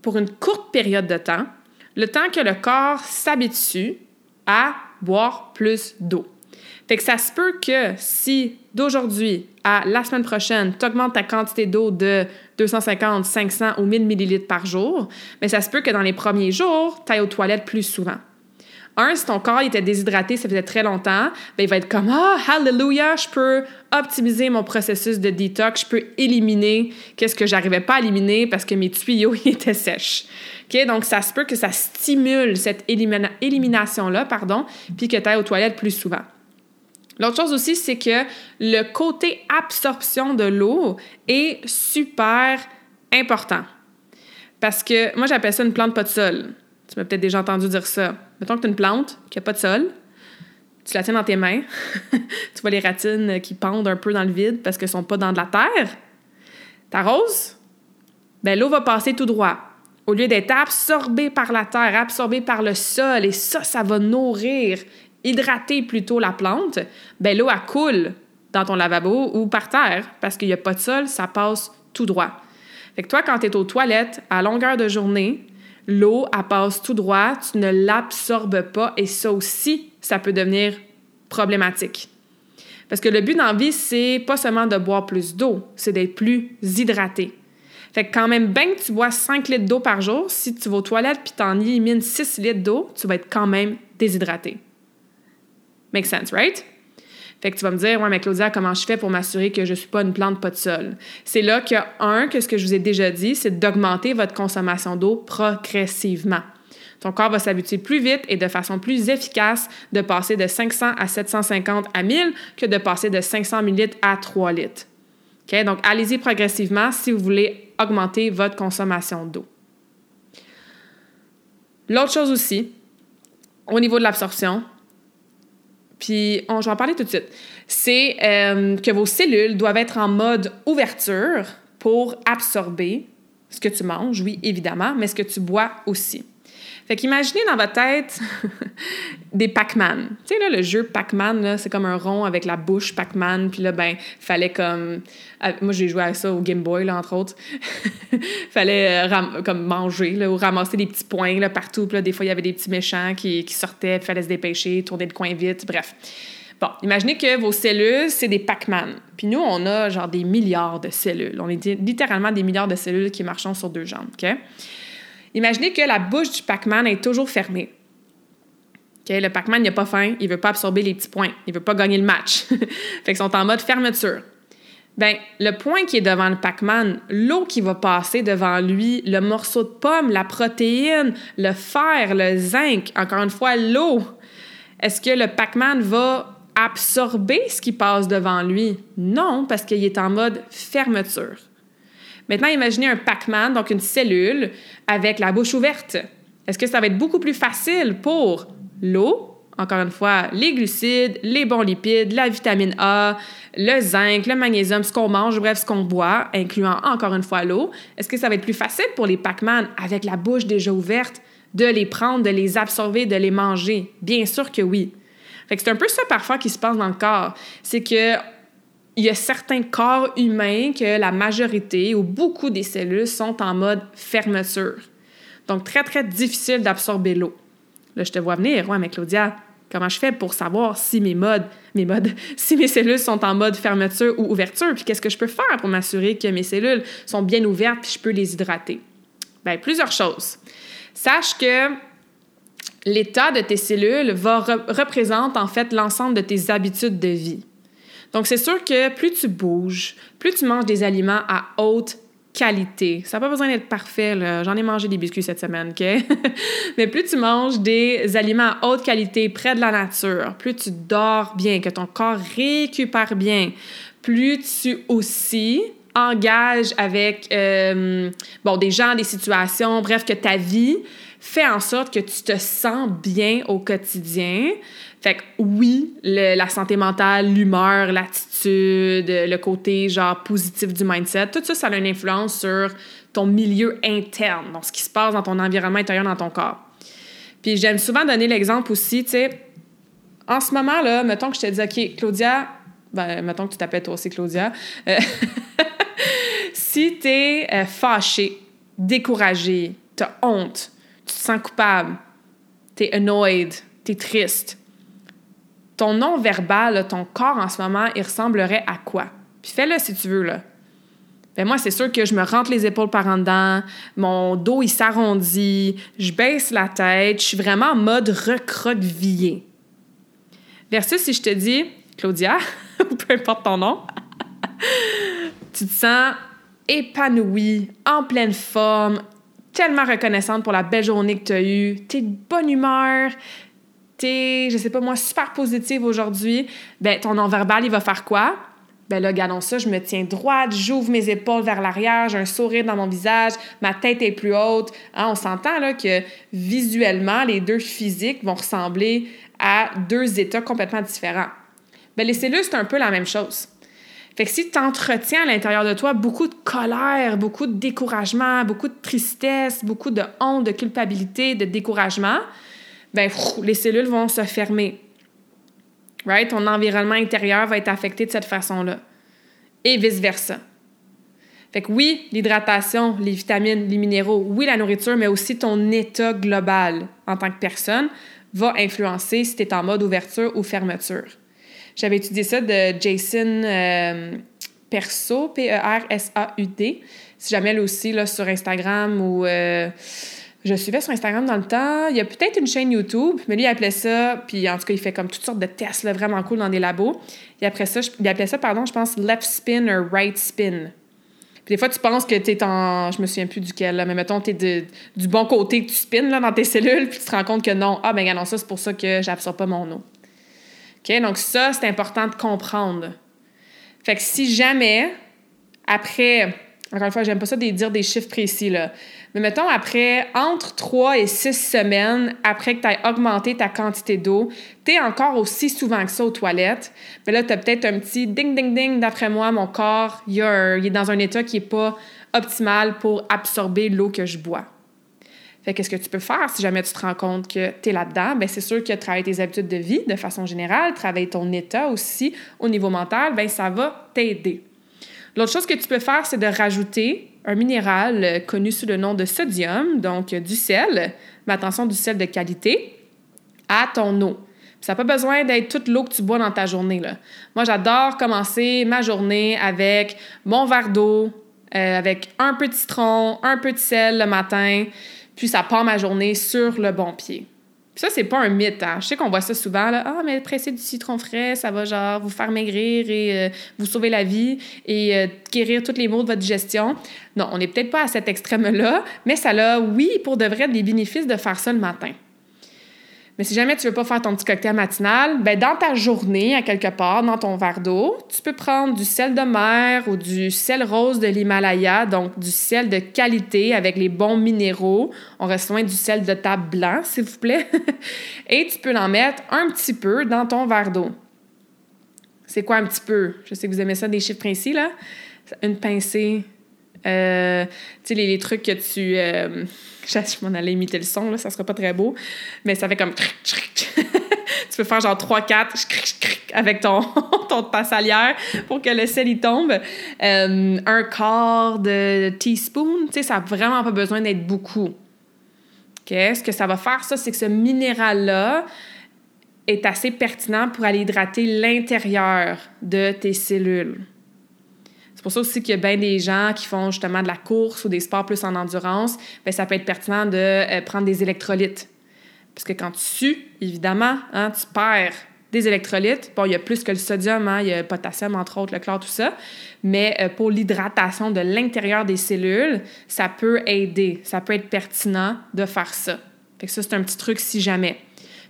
pour une courte période de temps, le temps que le corps s'habitue à boire plus d'eau. Fait que ça se peut que si d'aujourd'hui à la semaine prochaine, tu augmentes ta quantité d'eau de 250, 500 ou 1000 millilitres par jour, mais ça se peut que dans les premiers jours, tu ailles aux toilettes plus souvent. Un, si ton corps était déshydraté, ça faisait très longtemps, ben, il va être comme Ah, hallelujah, je peux optimiser mon processus de détox, je peux éliminer qu'est-ce que j'arrivais pas à éliminer parce que mes tuyaux *laughs* étaient sèches. Donc, ça se peut que ça stimule cette élimination-là, pardon, puis que tu ailles aux toilettes plus souvent. L'autre chose aussi, c'est que le côté absorption de l'eau est super important. Parce que moi, j'appelle ça une plante pas de sol. Tu m'as peut-être déjà entendu dire ça. Mettons que tu as une plante qui n'a pas de sol. tu la tiens dans tes mains, *laughs* tu vois les ratines qui pendent un peu dans le vide parce qu'elles sont pas dans de la terre. T'arroses, ben l'eau va passer tout droit. Au lieu d'être absorbée par la terre, absorbée par le sol, et ça, ça va nourrir, hydrater plutôt la plante, ben l'eau, elle coule dans ton lavabo ou par terre parce qu'il n'y a pas de sol, ça passe tout droit. Fait que toi, quand tu es aux toilettes, à longueur de journée, l'eau, elle passe tout droit, tu ne l'absorbes pas et ça aussi, ça peut devenir problématique. Parce que le but dans la vie, c'est pas seulement de boire plus d'eau, c'est d'être plus hydraté. Fait que quand même, bien que tu bois 5 litres d'eau par jour, si tu vas aux toilettes puis t'en élimines 6 litres d'eau, tu vas être quand même déshydraté. Make sense, right? Fait que tu vas me dire, ouais, mais Claudia, comment je fais pour m'assurer que je ne suis pas une plante pas de sol? C'est là que, un, que ce que je vous ai déjà dit, c'est d'augmenter votre consommation d'eau progressivement. Ton corps va s'habituer plus vite et de façon plus efficace de passer de 500 à 750 à 1000 que de passer de 500 ml à 3 litres. OK? Donc, allez-y progressivement si vous voulez augmenter votre consommation d'eau. L'autre chose aussi, au niveau de l'absorption, puis je vais en parler tout de suite, c'est euh, que vos cellules doivent être en mode ouverture pour absorber ce que tu manges, oui, évidemment, mais ce que tu bois aussi. Fait qu'imaginez dans votre tête *laughs* des Pac-Man. Tu sais, là, le jeu Pac-Man, c'est comme un rond avec la bouche Pac-Man. Puis là, ben, fallait comme... Euh, moi, j'ai joué à ça au Game Boy, là, entre autres. *laughs* fallait euh, comme manger, là, ou ramasser des petits points, là, partout. Puis là, des fois, il y avait des petits méchants qui, sortaient, puis fallait se dépêcher, tourner le coin vite, bref. Bon, imaginez que vos cellules, c'est des Pac-Man. Puis nous, on a genre des milliards de cellules. On est littéralement des milliards de cellules qui marchent sur deux jambes, OK? Imaginez que la bouche du Pac-Man est toujours fermée. Le Pac-Man n'a pas faim, il ne veut pas absorber les petits points, il ne veut pas gagner le match. *laughs* fait qu'ils sont en mode fermeture. Ben, le point qui est devant le Pac-Man, l'eau qui va passer devant lui, le morceau de pomme, la protéine, le fer, le zinc, encore une fois, l'eau. Est-ce que le Pac-Man va absorber ce qui passe devant lui? Non, parce qu'il est en mode fermeture. Maintenant, imaginez un Pac-Man, donc une cellule, avec la bouche ouverte. Est-ce que ça va être beaucoup plus facile pour l'eau, encore une fois, les glucides, les bons lipides, la vitamine A, le zinc, le magnésium, ce qu'on mange, bref, ce qu'on boit, incluant encore une fois l'eau? Est-ce que ça va être plus facile pour les Pac-Man avec la bouche déjà ouverte de les prendre, de les absorber, de les manger? Bien sûr que oui. Fait que c'est un peu ça parfois qui se passe dans le corps. C'est que il y a certains corps humains que la majorité ou beaucoup des cellules sont en mode fermeture. Donc, très, très difficile d'absorber l'eau. Là, je te vois venir. Ouais, mais Claudia, comment je fais pour savoir si mes modes, mes modes, *laughs* si mes cellules sont en mode fermeture ou ouverture? Puis qu'est-ce que je peux faire pour m'assurer que mes cellules sont bien ouvertes puis je peux les hydrater? Bien, plusieurs choses. Sache que l'état de tes cellules va représente en fait l'ensemble de tes habitudes de vie. Donc, c'est sûr que plus tu bouges, plus tu manges des aliments à haute qualité. Ça n'a pas besoin d'être parfait, J'en ai mangé des biscuits cette semaine, OK? *laughs* Mais plus tu manges des aliments à haute qualité, près de la nature, plus tu dors bien, que ton corps récupère bien, plus tu aussi engages avec euh, bon, des gens, des situations, bref, que ta vie fait en sorte que tu te sens bien au quotidien, fait que oui, la santé mentale, l'humeur, l'attitude, le côté genre positif du mindset, tout ça, ça a une influence sur ton milieu interne, donc ce qui se passe dans ton environnement intérieur, dans ton corps. Puis j'aime souvent donner l'exemple aussi, tu sais, en ce moment, là, mettons que je te dis, OK, Claudia, ben, mettons que tu t'appelles toi aussi Claudia, euh, *laughs* si tu es euh, fâchée, découragée, tu honte, tu te sens coupable, tu es annoyed, tu es triste, ton non-verbal, ton corps en ce moment, il ressemblerait à quoi? Puis fais-le si tu veux, là. Ben moi, c'est sûr que je me rentre les épaules par en dedans, mon dos, il s'arrondit, je baisse la tête, je suis vraiment en mode recroquevillé. Versus si je te dis, Claudia, *laughs* peu importe ton nom, *laughs* tu te sens épanouie, en pleine forme, tellement reconnaissante pour la belle journée que tu as eue, tu es de bonne humeur, t'es, je sais pas moi, super positive aujourd'hui, ben ton non-verbal, il va faire quoi? Ben là, regardons ça, je me tiens droite, j'ouvre mes épaules vers l'arrière, j'ai un sourire dans mon visage, ma tête est plus haute. Hein, on s'entend là que visuellement, les deux physiques vont ressembler à deux états complètement différents. Bien, les cellules, c'est un peu la même chose. Fait que si tu entretiens à l'intérieur de toi beaucoup de colère, beaucoup de découragement, beaucoup de tristesse, beaucoup de honte, de culpabilité, de découragement, ben les cellules vont se fermer. Right? Ton environnement intérieur va être affecté de cette façon-là. Et vice-versa. Fait que oui, l'hydratation, les vitamines, les minéraux, oui, la nourriture, mais aussi ton état global en tant que personne va influencer si tu es en mode ouverture ou fermeture. J'avais étudié ça de Jason euh, Perso, P-E-R-S-A-U-D. Si jamais elle aussi là, sur Instagram ou. Euh, je suivais sur Instagram dans le temps. Il y a peut-être une chaîne YouTube, mais lui, il appelait ça, puis en tout cas, il fait comme toutes sortes de tests là, vraiment cool dans des labos. Et après ça, il appelait ça, pardon, je pense, left spin ou right spin. Puis des fois, tu penses que tu es en. Je me souviens plus duquel, mais mettons, tu es du bon côté que tu spins dans tes cellules, puis tu te rends compte que non. Ah, ben, non, ça, c'est pour ça que j'absorbe pas mon eau. Donc, ça, c'est important de comprendre. Fait que si jamais, après, encore une fois, j'aime pas ça de dire des chiffres précis, là, mais mettons, après, entre 3 et 6 semaines, après que tu aies augmenté ta quantité d'eau, tu es encore aussi souvent que ça aux toilettes, mais là, tu as peut-être un petit ding-ding-ding, d'après moi, mon corps, il, il est dans un état qui n'est pas optimal pour absorber l'eau que je bois. Fait qu'est-ce que tu peux faire si jamais tu te rends compte que tu es là-dedans? Bien, c'est sûr que travailler tes habitudes de vie de façon générale, travailler ton état aussi au niveau mental, bien, ça va t'aider. L'autre chose que tu peux faire, c'est de rajouter un minéral euh, connu sous le nom de sodium, donc du sel, mais attention, du sel de qualité, à ton eau. Ça n'a pas besoin d'être toute l'eau que tu bois dans ta journée. Moi, j'adore commencer ma journée avec mon verre d'eau, euh, avec un peu de citron, un peu de sel le matin puis ça part ma journée sur le bon pied. Puis ça, c'est pas un mythe. Hein? Je sais qu'on voit ça souvent. Là. Ah, mais presser du citron frais, ça va genre vous faire maigrir et euh, vous sauver la vie et euh, guérir tous les maux de votre digestion. Non, on n'est peut-être pas à cet extrême-là, mais ça a, oui, pour de vrai, des bénéfices de faire ça le matin. Mais si jamais tu veux pas faire ton petit cocktail matinal, ben dans ta journée, à quelque part, dans ton verre d'eau, tu peux prendre du sel de mer ou du sel rose de l'Himalaya, donc du sel de qualité avec les bons minéraux. On reste loin du sel de table blanc, s'il vous plaît. *laughs* Et tu peux en mettre un petit peu dans ton verre d'eau. C'est quoi un petit peu? Je sais que vous aimez ça, des chiffres précis, là. Une pincée. Euh, tu sais, les, trucs que tu... Euh, *laughs* je m'en allais imiter le son, là, ça sera pas très beau, mais ça fait comme... *laughs* tu peux faire genre 3-4 avec ton, *laughs* ton passalière pour que le sel y tombe. Euh, un quart de teaspoon, tu sais, ça n'a vraiment pas besoin d'être beaucoup. Ce que ça va faire, ça, c'est que ce minéral-là est assez pertinent pour aller hydrater l'intérieur de tes cellules pour ça aussi qu'il y a bien des gens qui font justement de la course ou des sports plus en endurance, bien, ça peut être pertinent de euh, prendre des électrolytes. Parce que quand tu sues, évidemment, hein, tu perds des électrolytes. Bon, il y a plus que le sodium, hein, il y a le potassium, entre autres, le chlore, tout ça. Mais euh, pour l'hydratation de l'intérieur des cellules, ça peut aider, ça peut être pertinent de faire ça. Fait ça, c'est un petit truc si jamais.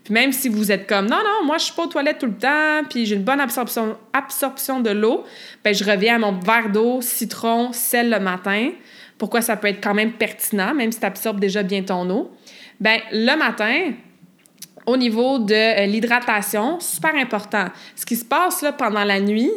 Puis même si vous êtes comme non, non, moi je suis pas aux toilettes tout le temps, puis j'ai une bonne absorption, absorption de l'eau, ben je reviens à mon verre d'eau, citron, sel le matin. Pourquoi ça peut être quand même pertinent, même si tu absorbes déjà bien ton eau? Ben le matin, au niveau de euh, l'hydratation, super important. Ce qui se passe là, pendant la nuit,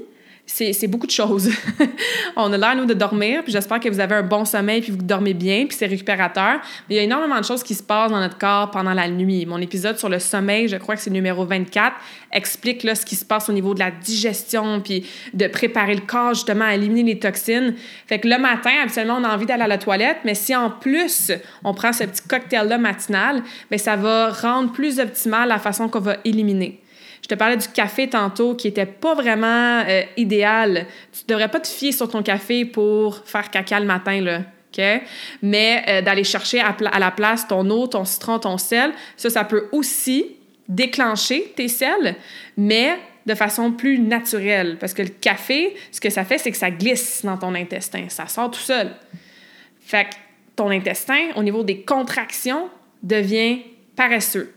c'est beaucoup de choses. *laughs* on a l'air, nous, de dormir, puis j'espère que vous avez un bon sommeil, puis vous dormez bien, puis c'est récupérateur. Il y a énormément de choses qui se passent dans notre corps pendant la nuit. Mon épisode sur le sommeil, je crois que c'est le numéro 24, explique là, ce qui se passe au niveau de la digestion, puis de préparer le corps justement à éliminer les toxines. Fait que le matin, absolument, on a envie d'aller à la toilette, mais si en plus, on prend ce petit cocktail-là matinal, bien, ça va rendre plus optimal la façon qu'on va éliminer. Je te parlais du café tantôt qui était pas vraiment euh, idéal. Tu devrais pas te fier sur ton café pour faire caca le matin, là. OK? Mais euh, d'aller chercher à, la place ton eau, ton citron, ton sel, ça, ça peut aussi déclencher tes sels, mais de façon plus naturelle. Parce que le café, ce que ça fait, c'est que ça glisse dans ton intestin. Ça sort tout seul. Fait que ton intestin, au niveau des contractions, devient paresseux.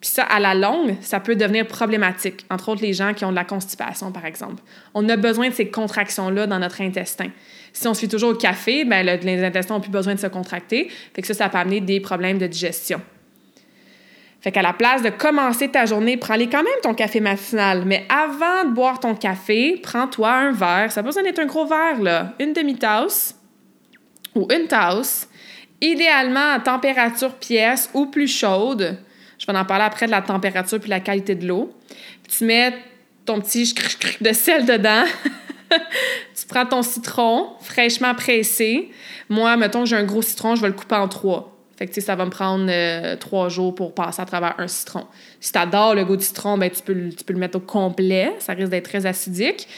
Puis ça, à la longue, ça peut devenir problématique, entre autres les gens qui ont de la constipation, par exemple. On a besoin de ces contractions-là dans notre intestin. Si on se fait toujours au café, ben, les intestins n'ont plus besoin de se contracter. Fait que ça, ça peut amener des problèmes de digestion. Fait qu'à la place de commencer ta journée, prends-les quand même ton café matinal. Mais avant de boire ton café, prends-toi un verre. Ça pas besoin d'être un gros verre, là. Une demi-tasse ou une tasse. Idéalement à température pièce ou plus chaude. Je vais en parler après de la température puis la qualité de l'eau. Tu mets ton petit de sel dedans. *laughs* tu prends ton citron fraîchement pressé. Moi, mettons que j'ai un gros citron, je vais le couper en trois. Ça va me prendre euh, trois jours pour passer à travers un citron. Si tu adores le goût du citron, ben, tu, peux, tu peux le mettre au complet. Ça risque d'être très acidique.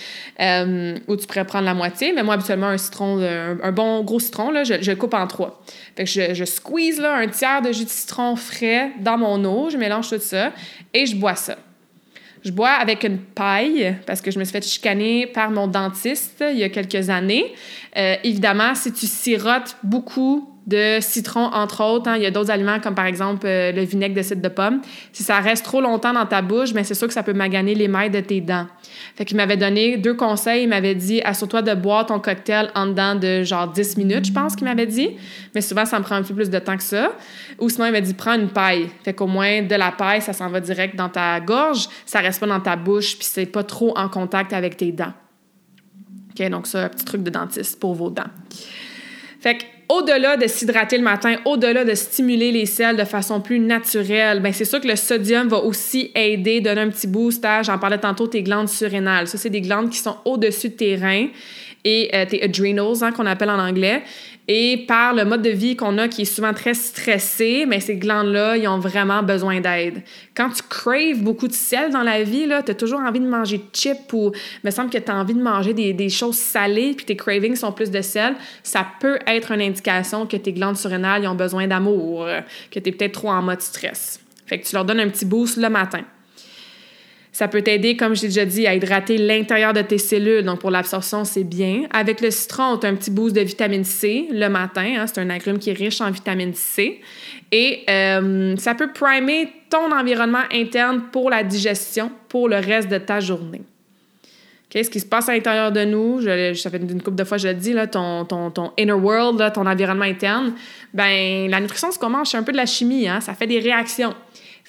Euh, ou tu pourrais prendre la moitié. Mais moi, habituellement, un citron, un, bon gros citron, là, je, le coupe en trois. Fait que je, squeeze un tiers de jus de citron frais dans mon eau. Je mélange tout ça et je bois ça. Je bois avec une paille parce que je me suis fait chicaner par mon dentiste il y a quelques années. Euh, évidemment, si tu sirotes beaucoup de citron, entre autres. Hein. Il y a d'autres aliments comme par exemple euh, le vinaigre de cidre de pomme. Si ça reste trop longtemps dans ta bouche, mais ben, c'est sûr que ça peut maganer les mailles de tes dents. Fait qu'il m'avait donné deux conseils. Il m'avait dit assure-toi de boire ton cocktail en dedans de genre 10 minutes, je pense qu'il m'avait dit. Mais souvent, ça me prend un peu plus de temps que ça. Ou sinon, il m'a dit prends une paille. Fait qu'au moins, de la paille, ça s'en va direct dans ta gorge. Ça reste pas dans ta bouche, puis c'est pas trop en contact avec tes dents. OK, donc ça, un petit truc de dentiste pour vos dents. Fait que au-delà de s'hydrater le matin, au-delà de stimuler les selles de façon plus naturelle, ben c'est sûr que le sodium va aussi aider, donner un petit boost j'en parlais tantôt, tes glandes surrénales. Ça, c'est des glandes qui sont au-dessus de tes reins et euh, tes adrenals, hein, qu'on appelle en anglais. Et par le mode de vie qu'on a qui est souvent très stressé, mais ces glandes-là, ils ont vraiment besoin d'aide. Quand tu craves beaucoup de sel dans la vie, tu as toujours envie de manger de chips ou me semble que tu as envie de manger des, des, choses salées puis tes cravings sont plus de sel, ça peut être une indication que tes glandes surrénales ils ont besoin d'amour, que tu es peut-être trop en mode stress. Fait que tu leur donnes un petit boost le matin. Ça peut t'aider, comme j'ai déjà dit, à hydrater l'intérieur de tes cellules. Donc, pour l'absorption, c'est bien. Avec le citron, tu as un petit boost de vitamine C le matin. Hein. c'est un agrume qui est riche en vitamine C. Et euh, ça peut primer ton environnement interne pour la digestion pour le reste de ta journée. quest Ce qui se passe à l'intérieur de nous, je, ça fait une couple de fois je le dis, là, ton, ton, ton inner world, ton environnement interne, ben la nutrition, ce qu'on mange, c'est un peu de la chimie. Hein? Ça fait des réactions.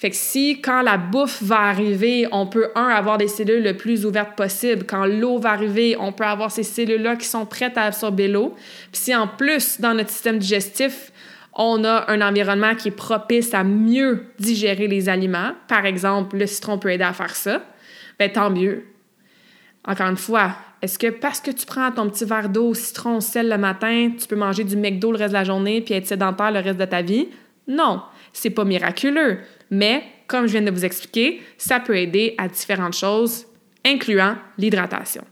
Fait que si, quand la bouffe va arriver, on peut, un, avoir des cellules le plus ouvertes possible. Quand l'eau va arriver, on peut avoir ces cellules-là qui sont prêtes à absorber l'eau. Puis si, en plus, dans notre système digestif, on a un environnement qui est propice à mieux digérer les aliments, par exemple, le citron peut aider à faire ça, bien, tant mieux. Encore une fois, est-ce que parce que tu prends ton petit verre d'eau, citron, sel le matin, tu peux manger du McDo le reste de la journée puis être sédentaire le reste de ta vie? Non, c'est pas miraculeux. Mais, comme je viens de vous expliquer, ça peut aider à différentes choses, incluant l'hydratation.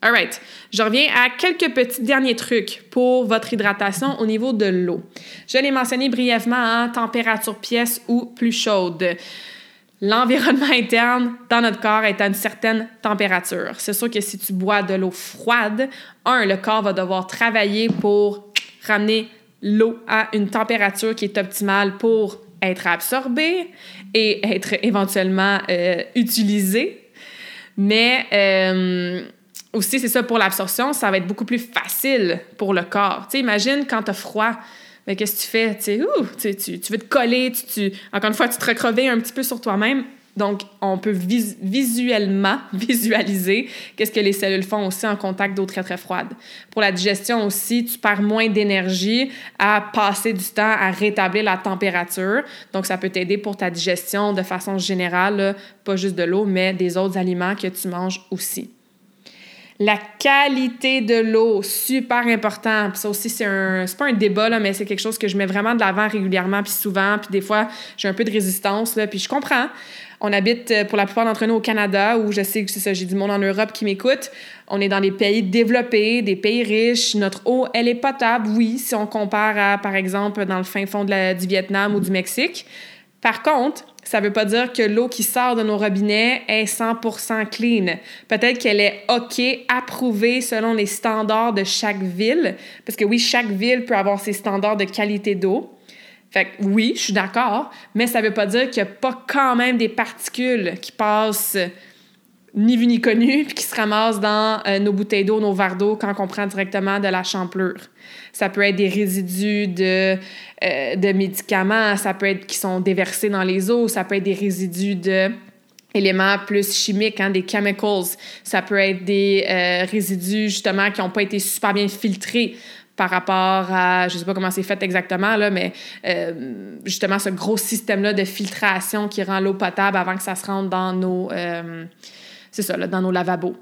Alright, je reviens à quelques petits derniers trucs pour votre hydratation au niveau de l'eau. Je l'ai mentionné brièvement en hein, température pièce ou plus chaude. L'environnement interne dans notre corps est à une certaine température. C'est sûr que si tu bois de l'eau froide, un, le corps va devoir travailler pour ramener l'eau à une température qui est optimale pour être absorbé et être éventuellement euh, utilisé. Mais euh, aussi, c'est ça pour l'absorption, ça va être beaucoup plus facile pour le corps. Tu imagine quand tu as froid, mais ben, qu'est-ce que tu fais? Tu, sais, tu, tu, veux te coller, tu, encore une fois, tu te recrever un petit peu sur toi-même. Donc, on peut visuellement *laughs* visualiser qu'est-ce que les cellules font aussi en contact d'eau très, très froide. Pour la digestion aussi, tu perds moins d'énergie à passer du temps à rétablir la température. Donc, ça peut t'aider pour ta digestion de façon générale, pas juste de l'eau, mais des autres aliments que tu manges aussi. La qualité de l'eau, super important. Puis ça aussi, c'est un, pas un débat, là, mais c'est quelque chose que je mets vraiment de l'avant régulièrement, puis souvent. Puis des fois, j'ai un peu de résistance, là, puis je comprends. On habite euh, pour la plupart d'entre nous au Canada, où je sais que c'est ça, j'ai du monde en Europe qui m'écoute. On est dans des pays développés, des pays riches. Notre eau, elle est potable, oui, si on compare à, par exemple, dans le fin fond de du Vietnam ou du Mexique. Par contre, ça ne veut pas dire que l'eau qui sort de nos robinets est 100% clean. Peut-être qu'elle est OK, approuvée selon les standards de chaque ville, parce que oui, chaque ville peut avoir ses standards de qualité d'eau. Fait que oui, je suis d'accord, mais ça veut pas dire qu'il n'y a pas quand même des particules qui passent ni vu ni connu, *laughs* puis qui se ramassent dans euh, nos bouteilles d'eau, nos verres d'eau, quand on prend directement de la champlure. Ça peut être des résidus de, euh, de médicaments, ça peut être qui sont déversés dans les eaux, ça peut être des résidus de éléments plus chimiques, hein, des chemicals. Ça peut être des euh, résidus, justement, qui n'ont pas été super bien filtrés par rapport à, je sais pas comment c'est fait exactement, là, mais justement ce gros système-là de filtration qui rend l'eau potable avant que ça se rende dans nos, c'est ça, là, dans nos lavabos.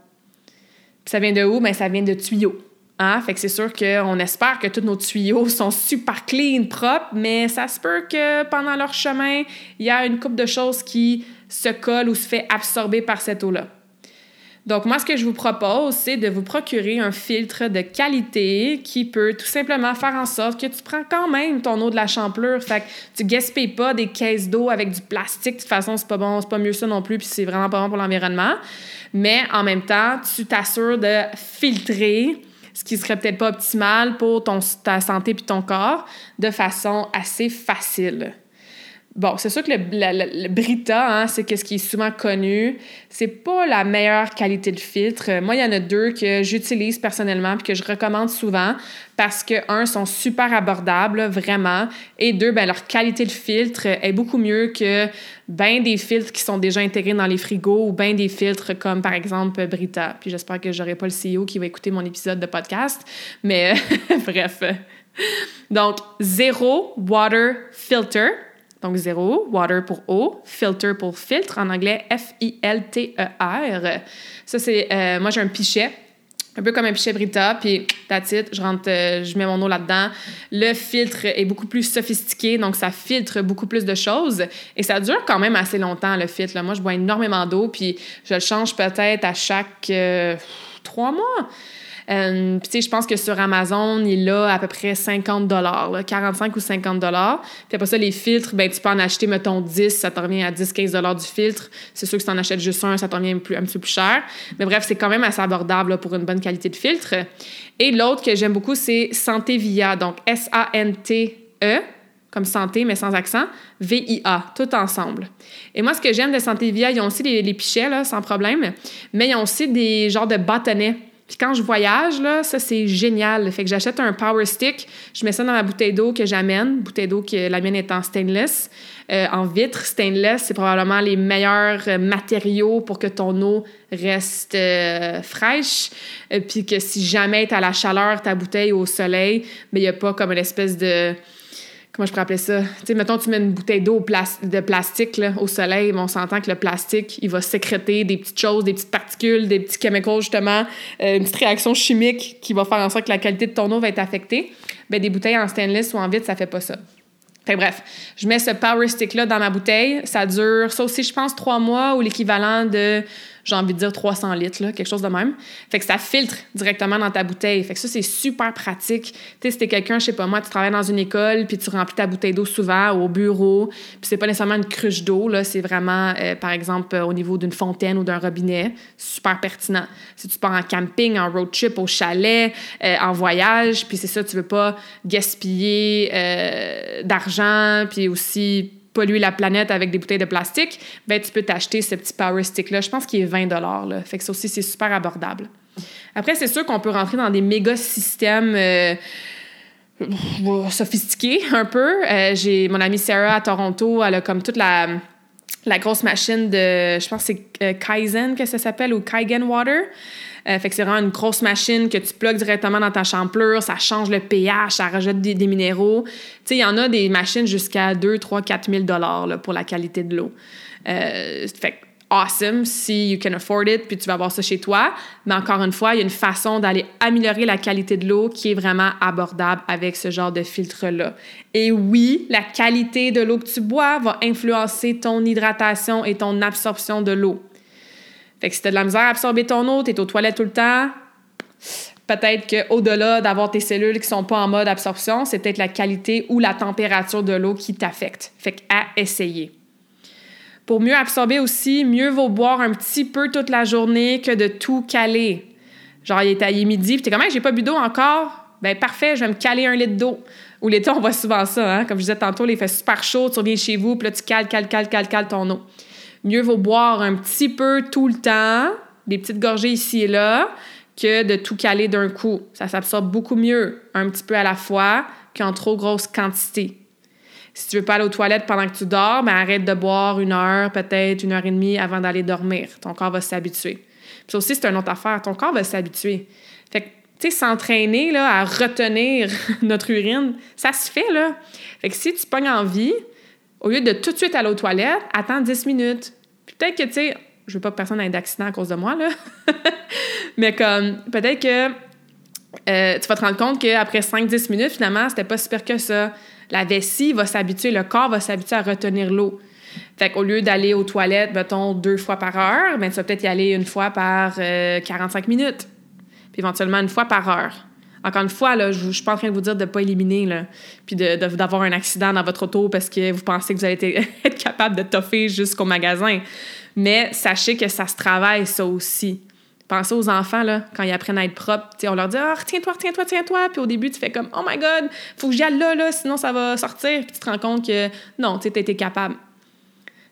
Ça vient de où? Bien, ça vient de tuyaux. Hein? Fait que c'est sûr qu'on espère que tous nos tuyaux sont super clean, propres, mais ça se peut que pendant leur chemin, il y a une coupe de choses qui se collent ou se fait absorber par cette eau-là. Donc, moi, ce que je vous propose, c'est de vous procurer un filtre de qualité qui peut tout simplement faire en sorte que tu prends quand même ton eau de la champlure. Fait que tu gaspilles pas des caisses d'eau avec du plastique. De toute façon, c'est pas bon, c'est pas mieux ça non plus, puis c'est vraiment pas bon pour l'environnement. Mais en même temps, tu t'assures de filtrer ce qui serait peut-être pas optimal pour ton, ta santé puis ton corps de façon assez facile. Bon, c'est sûr que le, Brita, hein, c'est ce qui est souvent connu. C'est pas la meilleure qualité de filtre. Moi, il y en a deux que j'utilise personnellement puis que je recommande souvent parce que, un, sont super abordables, vraiment, et deux, ben, leur qualité de filtre est beaucoup mieux que ben des filtres qui sont déjà intégrés dans les frigos ou ben des filtres comme, par exemple, Brita. Puis j'espère que j'aurai pas le CEO qui va écouter mon épisode de podcast, mais *laughs* bref. Donc, zéro water filter donc zéro, water pour eau, filter pour filtre, en anglais F-I-L-T-E-R. Ça, c'est. Euh, moi, j'ai un pichet un peu comme un pichet Brita, puis that's it, je rentre, euh, je mets mon eau là-dedans. Le filtre est beaucoup plus sophistiqué, donc ça filtre beaucoup plus de choses et ça dure quand même assez longtemps, le filtre. Moi, je bois énormément d'eau, puis je le change peut-être à chaque euh, trois mois. Euh, puis, tu sais, je pense que sur Amazon, il a à peu près 50 dollars, 45 ou 50 dollars. Puis après ça, les filtres, ben tu peux en acheter, mettons, 10, ça te revient à 10-15 dollars du filtre. C'est sûr que si tu en achètes juste un, ça te revient un, peu plus cher. Mais bref, c'est quand même assez abordable pour une bonne qualité de filtre. Et l'autre que j'aime beaucoup, c'est Santé Via, donc S-A-N-T-E comme santé, mais sans accent, V-I-A, tout ensemble. Et moi, ce que j'aime de Santé Via, ils ont aussi les, les pichets, là, sans problème, mais ils ont aussi des genres de bâtonnets puis quand je voyage, là, ça, c'est génial. Fait que j'achète un Power Stick, je mets ça dans ma bouteille d'eau que j'amène, bouteille d'eau que la mienne est en stainless, euh, en vitre. Stainless, c'est probablement les meilleurs euh, matériaux pour que ton eau reste euh, fraîche. puis que si jamais tu as la chaleur, ta bouteille au soleil, mais il n'y a pas comme une espèce de comment je pourrais appeler ça? Tu sais, mettons, tu mets une bouteille d'eau de plastique là, au soleil, mais on s'entend que le plastique, il va sécréter des petites choses, des petites particules, des petits chemicals, justement, euh, une petite réaction chimique qui va faire en sorte que la qualité de ton eau va être affectée. Bien, des bouteilles en stainless ou en vitre, ça fait pas ça. Fait bref, je mets ce Power Stick-là dans ma bouteille. Ça dure, ça aussi, je pense, trois mois ou l'équivalent de j'ai envie de dire 300 litres, là, quelque chose de même. Fait que ça filtre directement dans ta bouteille. Fait que ça, c'est super pratique. Tu sais, si t'es quelqu'un, je sais pas moi, tu travailles dans une école, puis tu remplis ta bouteille d'eau souvent au bureau, puis c'est pas nécessairement une cruche d'eau, là, c'est vraiment, euh, par exemple, au niveau d'une fontaine ou d'un robinet, super pertinent. Si tu pars en camping, en road trip, au chalet, euh, en voyage, puis c'est ça, tu veux pas gaspiller euh, d'argent, puis aussi polluer la planète avec des bouteilles de plastique, ben tu peux t'acheter ce petit Power Stick-là. Je pense qu'il est 20 là. Fait que ça aussi, c'est super abordable. Après, c'est sûr qu'on peut rentrer dans des méga systèmes euh, sophistiqués un peu. Euh, j'ai mon amie Sarah à Toronto, elle a comme toute la, la grosse machine de, je pense que c'est euh, Kaizen que ça s'appelle, ou Kaigen Water. Euh, fait que c'est vraiment une grosse machine que tu plugues directement dans ta champlure, ça change le pH, ça rajoute des, minéraux. Tu sais, il y en a des machines jusqu'à 2, 3, 4 000 dollars pour la qualité de l'eau. Euh, fait awesome si you can afford it, puis tu vas avoir ça chez toi. Mais encore une fois, il y a une façon d'aller améliorer la qualité de l'eau qui est vraiment abordable avec ce genre de filtre-là. Et oui, la qualité de l'eau que tu bois va influencer ton hydratation et ton absorption de l'eau. Fait que si t'as de la misère à absorber ton eau, t'es aux toilettes tout le temps, peut-être qu'au-delà d'avoir tes cellules qui sont pas en mode absorption, c'est peut-être la qualité ou la température de l'eau qui t'affecte. Fait qu'à essayer. Pour mieux absorber aussi, mieux vaut boire un petit peu toute la journée que de tout caler. Genre, il est taillé midi, puis t'es comme, même, j'ai pas bu d'eau encore. Ben parfait, je vais me caler un litre d'eau. Ou l'été, *laughs* on voit souvent ça, hein? Comme je disais tantôt, il fait super chaud, tu reviens chez vous, puis là, tu cales, cales, cales, cales, cales ton eau. Mieux vaut boire un petit peu tout le temps des petites gorgées ici et là, que de tout caler d'un coup. Ça s'absorbe beaucoup mieux, un petit peu à la fois, qu'en trop grosse quantité. Si tu veux pas aller aux toilettes pendant que tu dors, ben arrête de boire une heure, peut-être une heure et demie avant d'aller dormir. Ton corps va s'habituer. Ça aussi, c'est une autre affaire. Ton corps va s'habituer. Fait que, tu sais, s'entraîner à retenir *laughs* notre urine, ça se fait, là. Fait que si tu pognes envie, au lieu de tout de suite aller aux toilettes, attends 10 minutes. peut-être que, tu sais, je veux pas que personne ait d'accident à cause de moi, là. *laughs* Mais comme, peut-être que euh, tu vas te rendre compte qu'après 5-10 minutes, finalement, c'était pas super que ça. La vessie va s'habituer, le corps va s'habituer à retenir l'eau. Fait qu'au lieu d'aller aux toilettes, mettons, deux fois par heure, ben, tu vas peut-être y aller une fois par 45 euh, minutes. Puis éventuellement une fois par heure. Encore une fois, là, je ne suis pas en train de vous dire de ne pas éliminer, puis d'avoir un accident dans votre auto parce que vous pensez que vous allez *laughs* être capable de toffer jusqu'au magasin. Mais sachez que ça se travaille, ça aussi. Pensez aux enfants, là, quand ils apprennent à être propres. on leur dit Ah, retiens-toi, retiens-toi, retiens-toi. Puis au début, tu fais comme Oh my God, faut que j'y aille là, là, sinon ça va sortir. Puis tu te rends compte que non, tu été capable.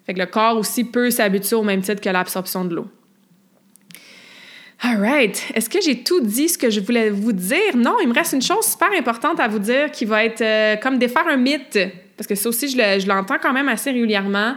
Fait que le corps aussi peut s'habituer au même titre que l'absorption de l'eau. All right. Est-ce que j'ai tout dit ce que je voulais vous dire? Non, il me reste une chose super importante à vous dire qui va être euh, comme défaire un mythe. Parce que ça aussi, je l'entends quand même assez régulièrement,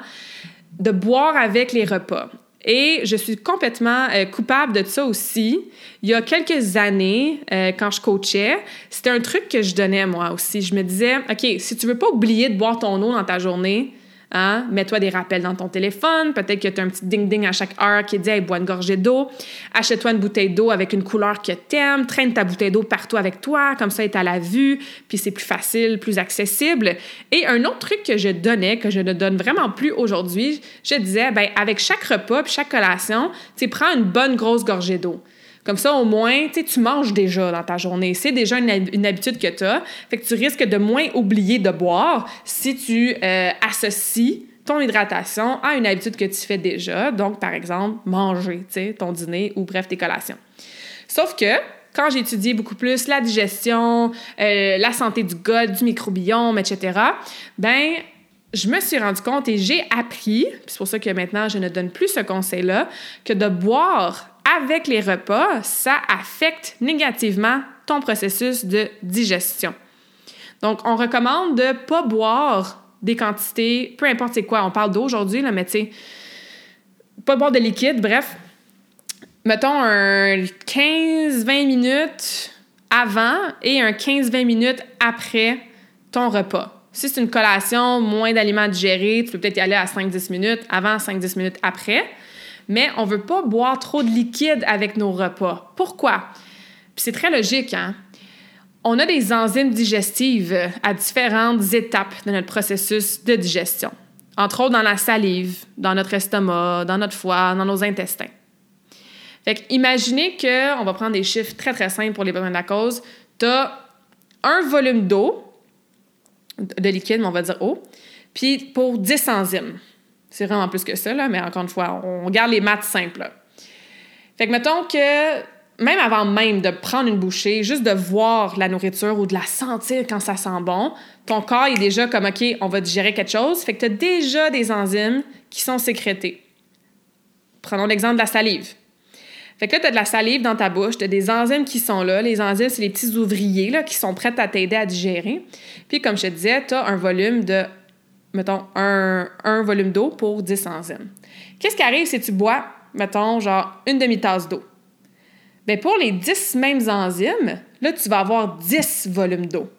de boire avec les repas. Et je suis complètement euh, coupable de ça aussi. Il y a quelques années, euh, quand je coachais, c'était un truc que je donnais moi aussi. Je me disais, OK, si tu veux pas oublier de boire ton eau dans ta journée, Hein? Mets-toi des rappels dans ton téléphone. Peut-être que tu as un petit ding-ding à chaque heure qui dit bois une gorgée d'eau. Achète-toi une bouteille d'eau avec une couleur que t'aimes. Traîne ta bouteille d'eau partout avec toi. Comme ça, elle est à la vue. Puis c'est plus facile, plus accessible. Et un autre truc que je donnais, que je ne donne vraiment plus aujourd'hui, je disais ben, avec chaque repas puis chaque collation, tu prends une bonne grosse gorgée d'eau. Comme ça, au moins, tu manges déjà dans ta journée. C'est déjà une, habitude que tu as. Fait que tu risques de moins oublier de boire si tu euh, associes ton hydratation à une habitude que tu fais déjà. Donc, par exemple, manger, ton dîner ou bref, tes collations. Sauf que, quand j'ai étudié beaucoup plus la digestion, euh, la santé du gut, du microbiome, etc., ben je me suis rendu compte et j'ai appris, c'est pour ça que maintenant je ne donne plus ce conseil-là, que de boire avec les repas, ça affecte négativement ton processus de digestion. Donc, on recommande de ne pas boire des quantités, peu importe c'est quoi, on parle d'eau aujourd'hui, mais tu sais, pas boire de liquide, bref. Mettons un 15-20 minutes avant et un 15-20 minutes après ton repas. Si c'est une collation, moins d'aliments digérés, tu peux peut-être y aller à 5-10 minutes avant, 5-10 minutes après mais on ne veut pas boire trop de liquide avec nos repas. Pourquoi? c'est très logique, hein? On a des enzymes digestives à différentes étapes de notre processus de digestion. Entre autres dans la salive, dans notre estomac, dans notre foie, dans nos intestins. Fait imaginez que, on va prendre des chiffres très très simples pour les besoins de la cause, tu as un volume d'eau, de liquide, mais on va dire eau, puis pour 10 enzymes. C'est vraiment plus que ça, mais encore une fois, on garde les maths simples. Fait que mettons que même avant même de prendre une bouchée, juste de voir la nourriture ou de la sentir quand ça sent bon, ton corps est déjà comme OK, on va digérer quelque chose. Fait que tu as déjà des enzymes qui sont sécrétées. Prenons l'exemple de la salive. Fait que là, tu as de la salive dans ta bouche, tu as des enzymes qui sont là. Les enzymes, c'est les petits ouvriers là, qui sont prêts à t'aider à digérer. Puis, comme je te disais, tu as un volume de mettons, un, volume d'eau pour 10 enzymes. Qu'est-ce qui arrive si tu bois, mettons, genre une demi-tasse d'eau? Bien, pour les 10 mêmes enzymes, là, tu vas avoir 10 volumes d'eau.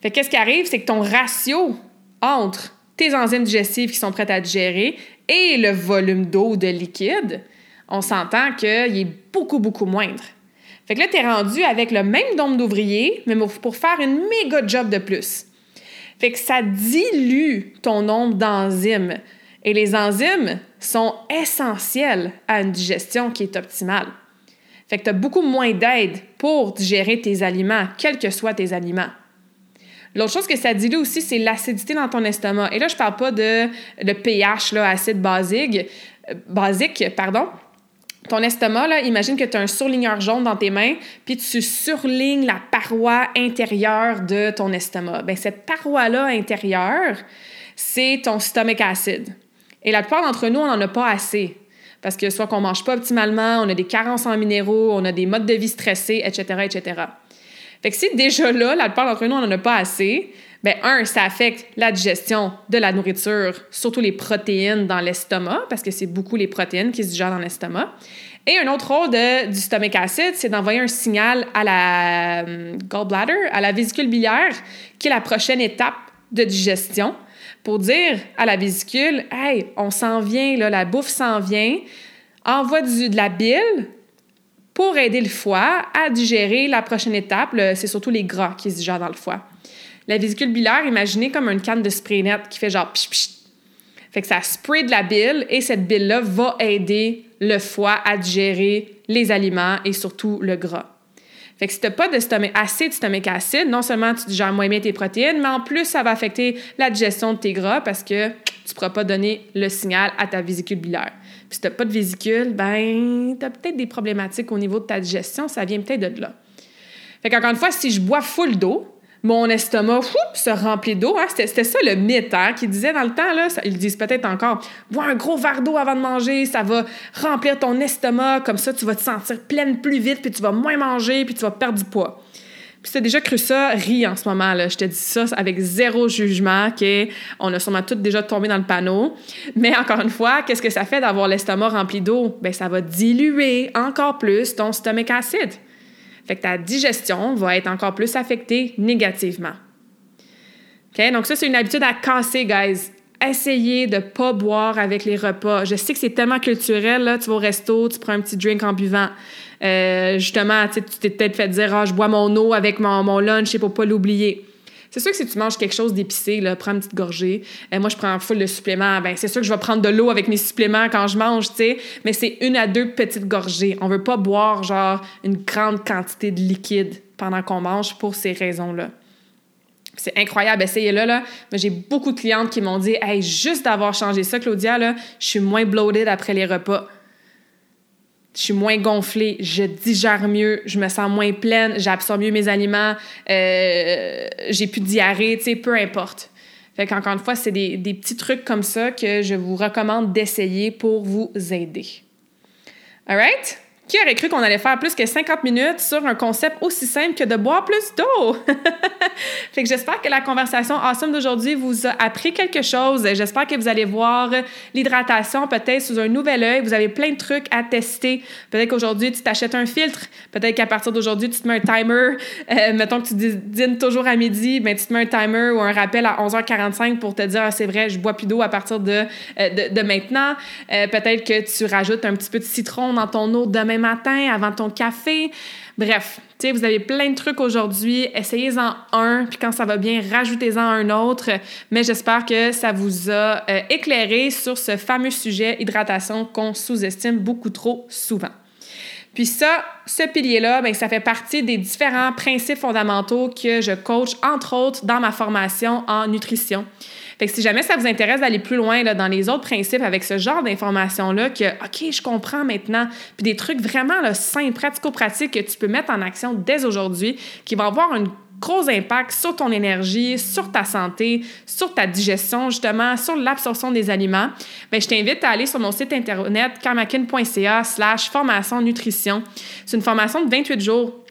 Fait qu'est-ce qui arrive? C'est que ton ratio entre tes enzymes digestives qui sont prêtes à digérer et le volume d'eau de liquide, on s'entend qu'il est beaucoup, beaucoup moindre. Fait que là, tu es rendu avec le même nombre d'ouvriers, mais pour faire une méga job de plus. Fait que ça dilue ton nombre d'enzymes. Et les enzymes sont essentielles à une digestion qui est optimale. Fait que tu as beaucoup moins d'aide pour digérer tes aliments, quels que soient tes aliments. L'autre chose que ça dilue aussi, c'est l'acidité dans ton estomac. Et là, je parle pas de, de pH, acide basique, euh, basique, pardon, ton estomac, imagine que tu as un surligneur jaune dans tes mains, puis tu surlignes la paroi intérieure de ton estomac. Bien, cette paroi-là intérieure, c'est ton stomach acid. Et la plupart d'entre nous, on n'en a pas assez. Parce que soit qu'on mange pas optimalement, on a des carences en minéraux, on a des modes de vie stressés, etc., etc. Fait que si déjà là, la plupart d'entre nous, on n'en a pas assez, ben un, ça affecte la digestion de la nourriture, surtout les protéines dans l'estomac, parce que c'est beaucoup les protéines qui se digèrent dans l'estomac. Et un autre rôle du stomach acid, c'est d'envoyer un signal à la euh, gallbladder, à la vésicule biliaire, qui est la prochaine étape de digestion, pour dire à la vésicule, hey, on s'en vient, la bouffe s'en vient, envoie du, de la bile pour aider le foie à digérer la prochaine étape. C'est surtout les gras qui se digèrent dans le foie. La vésicule biliaire, imaginez comme une canne de spray net qui fait genre psh, psh. Fait que ça spray de la bile et cette bile-là va aider le foie à digérer les aliments et surtout le gras. Fait que si tu n'as pas de stomach acide, stomach acide, non seulement tu digères moins bien tes protéines, mais en plus, ça va affecter la digestion de tes gras parce que tu pourras pas donner le signal à ta vésicule biliaire. Puis si tu n'as pas de vésicule, ben, tu as peut-être des problématiques au niveau de ta digestion, ça vient peut-être de là. Fait qu'encore une fois, si je bois full d'eau, mon estomac se remplit d'eau. Hein? C'était ça le mythe hein, qui disait dans le temps, là, ils disent peut-être encore, bois un gros verre d'eau avant de manger, ça va remplir ton estomac, comme ça tu vas te sentir pleine plus vite, puis tu vas moins manger, puis tu vas perdre du poids. Puis tu as déjà cru ça, ris en ce moment. Là. Je te dis ça avec zéro jugement, OK? On a sûrement toutes déjà tombé dans le panneau. Mais encore une fois, qu'est-ce que ça fait d'avoir l'estomac rempli d'eau? Bien, ça va diluer encore plus ton stomach acide. Fait que ta digestion va être encore plus affectée négativement. OK? Donc, ça, c'est une habitude à casser, guys. Essayez de ne pas boire avec les repas. Je sais que c'est tellement culturel, là. Tu vas au resto, tu prends un petit drink en buvant. Euh, justement, tu t'es peut-être fait dire, ah, je bois mon eau avec mon, mon lunch pour pas l'oublier. C'est sûr que si tu manges quelque chose d'épicé, là, prends une petite gorgée. Euh, moi, je prends full de suppléments. Ben, c'est sûr que je vais prendre de l'eau avec mes suppléments quand je mange, tu sais. Mais c'est une à deux petites gorgées. On veut pas boire, genre, une grande quantité de liquide pendant qu'on mange pour ces raisons-là. C'est incroyable, essayez-le. Là. J'ai beaucoup de clientes qui m'ont dit Hey, juste d'avoir changé ça, Claudia, là, je suis moins bloated après les repas je suis moins gonflée, je digère mieux, je me sens moins pleine, j'absorbe mieux mes aliments, euh, j'ai plus de diarrhée, tu sais, peu importe. Fait qu'encore une fois, c'est des, des, petits trucs comme ça que je vous recommande d'essayer pour vous aider. All right? Qui aurait cru qu'on allait faire plus que 50 minutes sur un concept aussi simple que de boire plus d'eau? *laughs* fait que j'espère que la conversation awesome d'aujourd'hui vous a appris quelque chose. J'espère que vous allez voir l'hydratation peut-être sous un nouvel œil. Vous avez plein de trucs à tester. Peut-être qu'aujourd'hui, tu t'achètes un filtre. Peut-être qu'à partir d'aujourd'hui, tu te mets un timer. Euh, mettons que tu dînes toujours à midi, ben, tu te mets un timer ou un rappel à 11h45 pour te dire, ah, c'est vrai, je bois plus d'eau à partir de, euh, de, de, maintenant. Euh, peut-être que tu rajoutes un petit peu de citron dans ton eau demain matin avant ton café. Bref, tu sais, vous avez plein de trucs aujourd'hui. Essayez-en un, puis quand ça va bien, rajoutez-en un autre. Mais j'espère que ça vous a euh, éclairé sur ce fameux sujet hydratation qu'on sous-estime beaucoup trop souvent. Puis ça, ce pilier-là, bien, ça fait partie des différents principes fondamentaux que je coach, entre autres, dans ma formation en nutrition. Fait que si jamais ça vous intéresse d'aller plus loin là, dans les autres principes avec ce genre d'informations-là, que OK, je comprends maintenant, puis des trucs vraiment là, simples, pratico-pratiques que tu peux mettre en action dès aujourd'hui, qui vont avoir un gros impact sur ton énergie, sur ta santé, sur ta digestion, justement, sur l'absorption des aliments, bien, je t'invite à aller sur mon site internet karmakin.ca slash formation nutrition. C'est une formation de 28 jours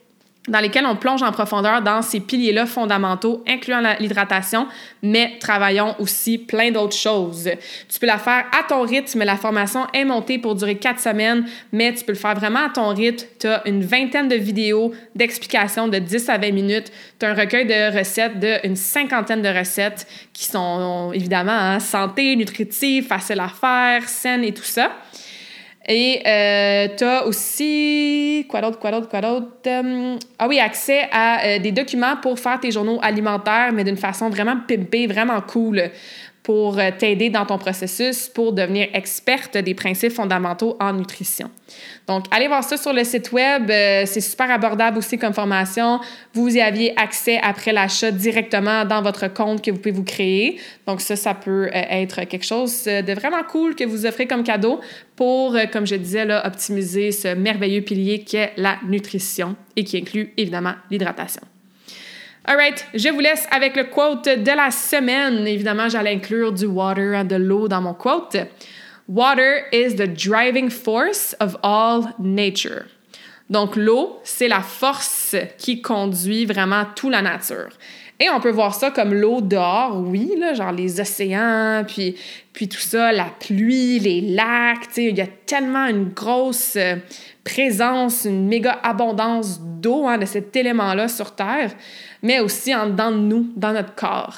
dans lesquels on plonge en profondeur dans ces piliers-là fondamentaux, incluant l'hydratation, mais travaillons aussi plein d'autres choses. Tu peux la faire à ton rythme. La formation est montée pour durer quatre semaines, mais tu peux le faire vraiment à ton rythme. Tu as une vingtaine de vidéos d'explications de 10 à 20 minutes. Tu as un recueil de recettes d'une cinquantaine de recettes qui sont évidemment hein, santé, nutritives, faciles à faire, saines et tout ça. Et euh, tu as aussi. Quoi d'autre, quoi d'autre, quoi d'autre? Euh, ah oui, accès à euh, des documents pour faire tes journaux alimentaires, mais d'une façon vraiment pimpée, vraiment cool pour t'aider dans ton processus pour devenir experte des principes fondamentaux en nutrition. Donc, allez voir ça sur le site web. Euh, c'est super abordable aussi comme formation. Vous y aviez accès après l'achat directement dans votre compte que vous pouvez vous créer. Donc, ça, ça peut euh, être quelque chose de vraiment cool que vous offrez comme cadeau pour, comme je disais, là, optimiser ce merveilleux pilier qui est la nutrition et qui inclut évidemment l'hydratation. Alright, je vous laisse avec le quote de la semaine. Évidemment, j'allais inclure du water, de l'eau dans mon quote. Water is the driving force of all nature. Donc l'eau, c'est la force qui conduit vraiment toute la nature. Et on peut voir ça comme l'eau dehors, oui, genre les océans, puis, puis tout ça, la pluie, les lacs, il y a tellement une grosse euh, présence, une méga abondance d'eau, hein, de cet élément-là sur Terre, mais aussi en dedans de nous, dans notre corps.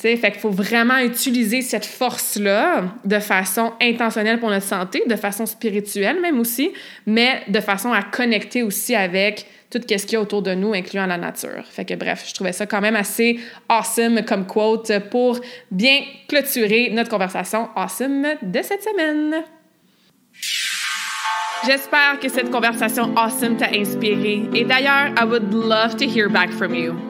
T'sais, fait qu'il faut vraiment utiliser cette force-là de façon intentionnelle pour notre santé, de façon spirituelle même aussi, mais de façon à connecter aussi avec tout ce qu'il y a autour de nous, incluant la nature. Fait que bref, je trouvais ça quand même assez awesome comme quote pour bien clôturer notre conversation awesome de cette semaine. J'espère que cette conversation awesome t'a inspiré. Et d'ailleurs, I would love to hear back from you.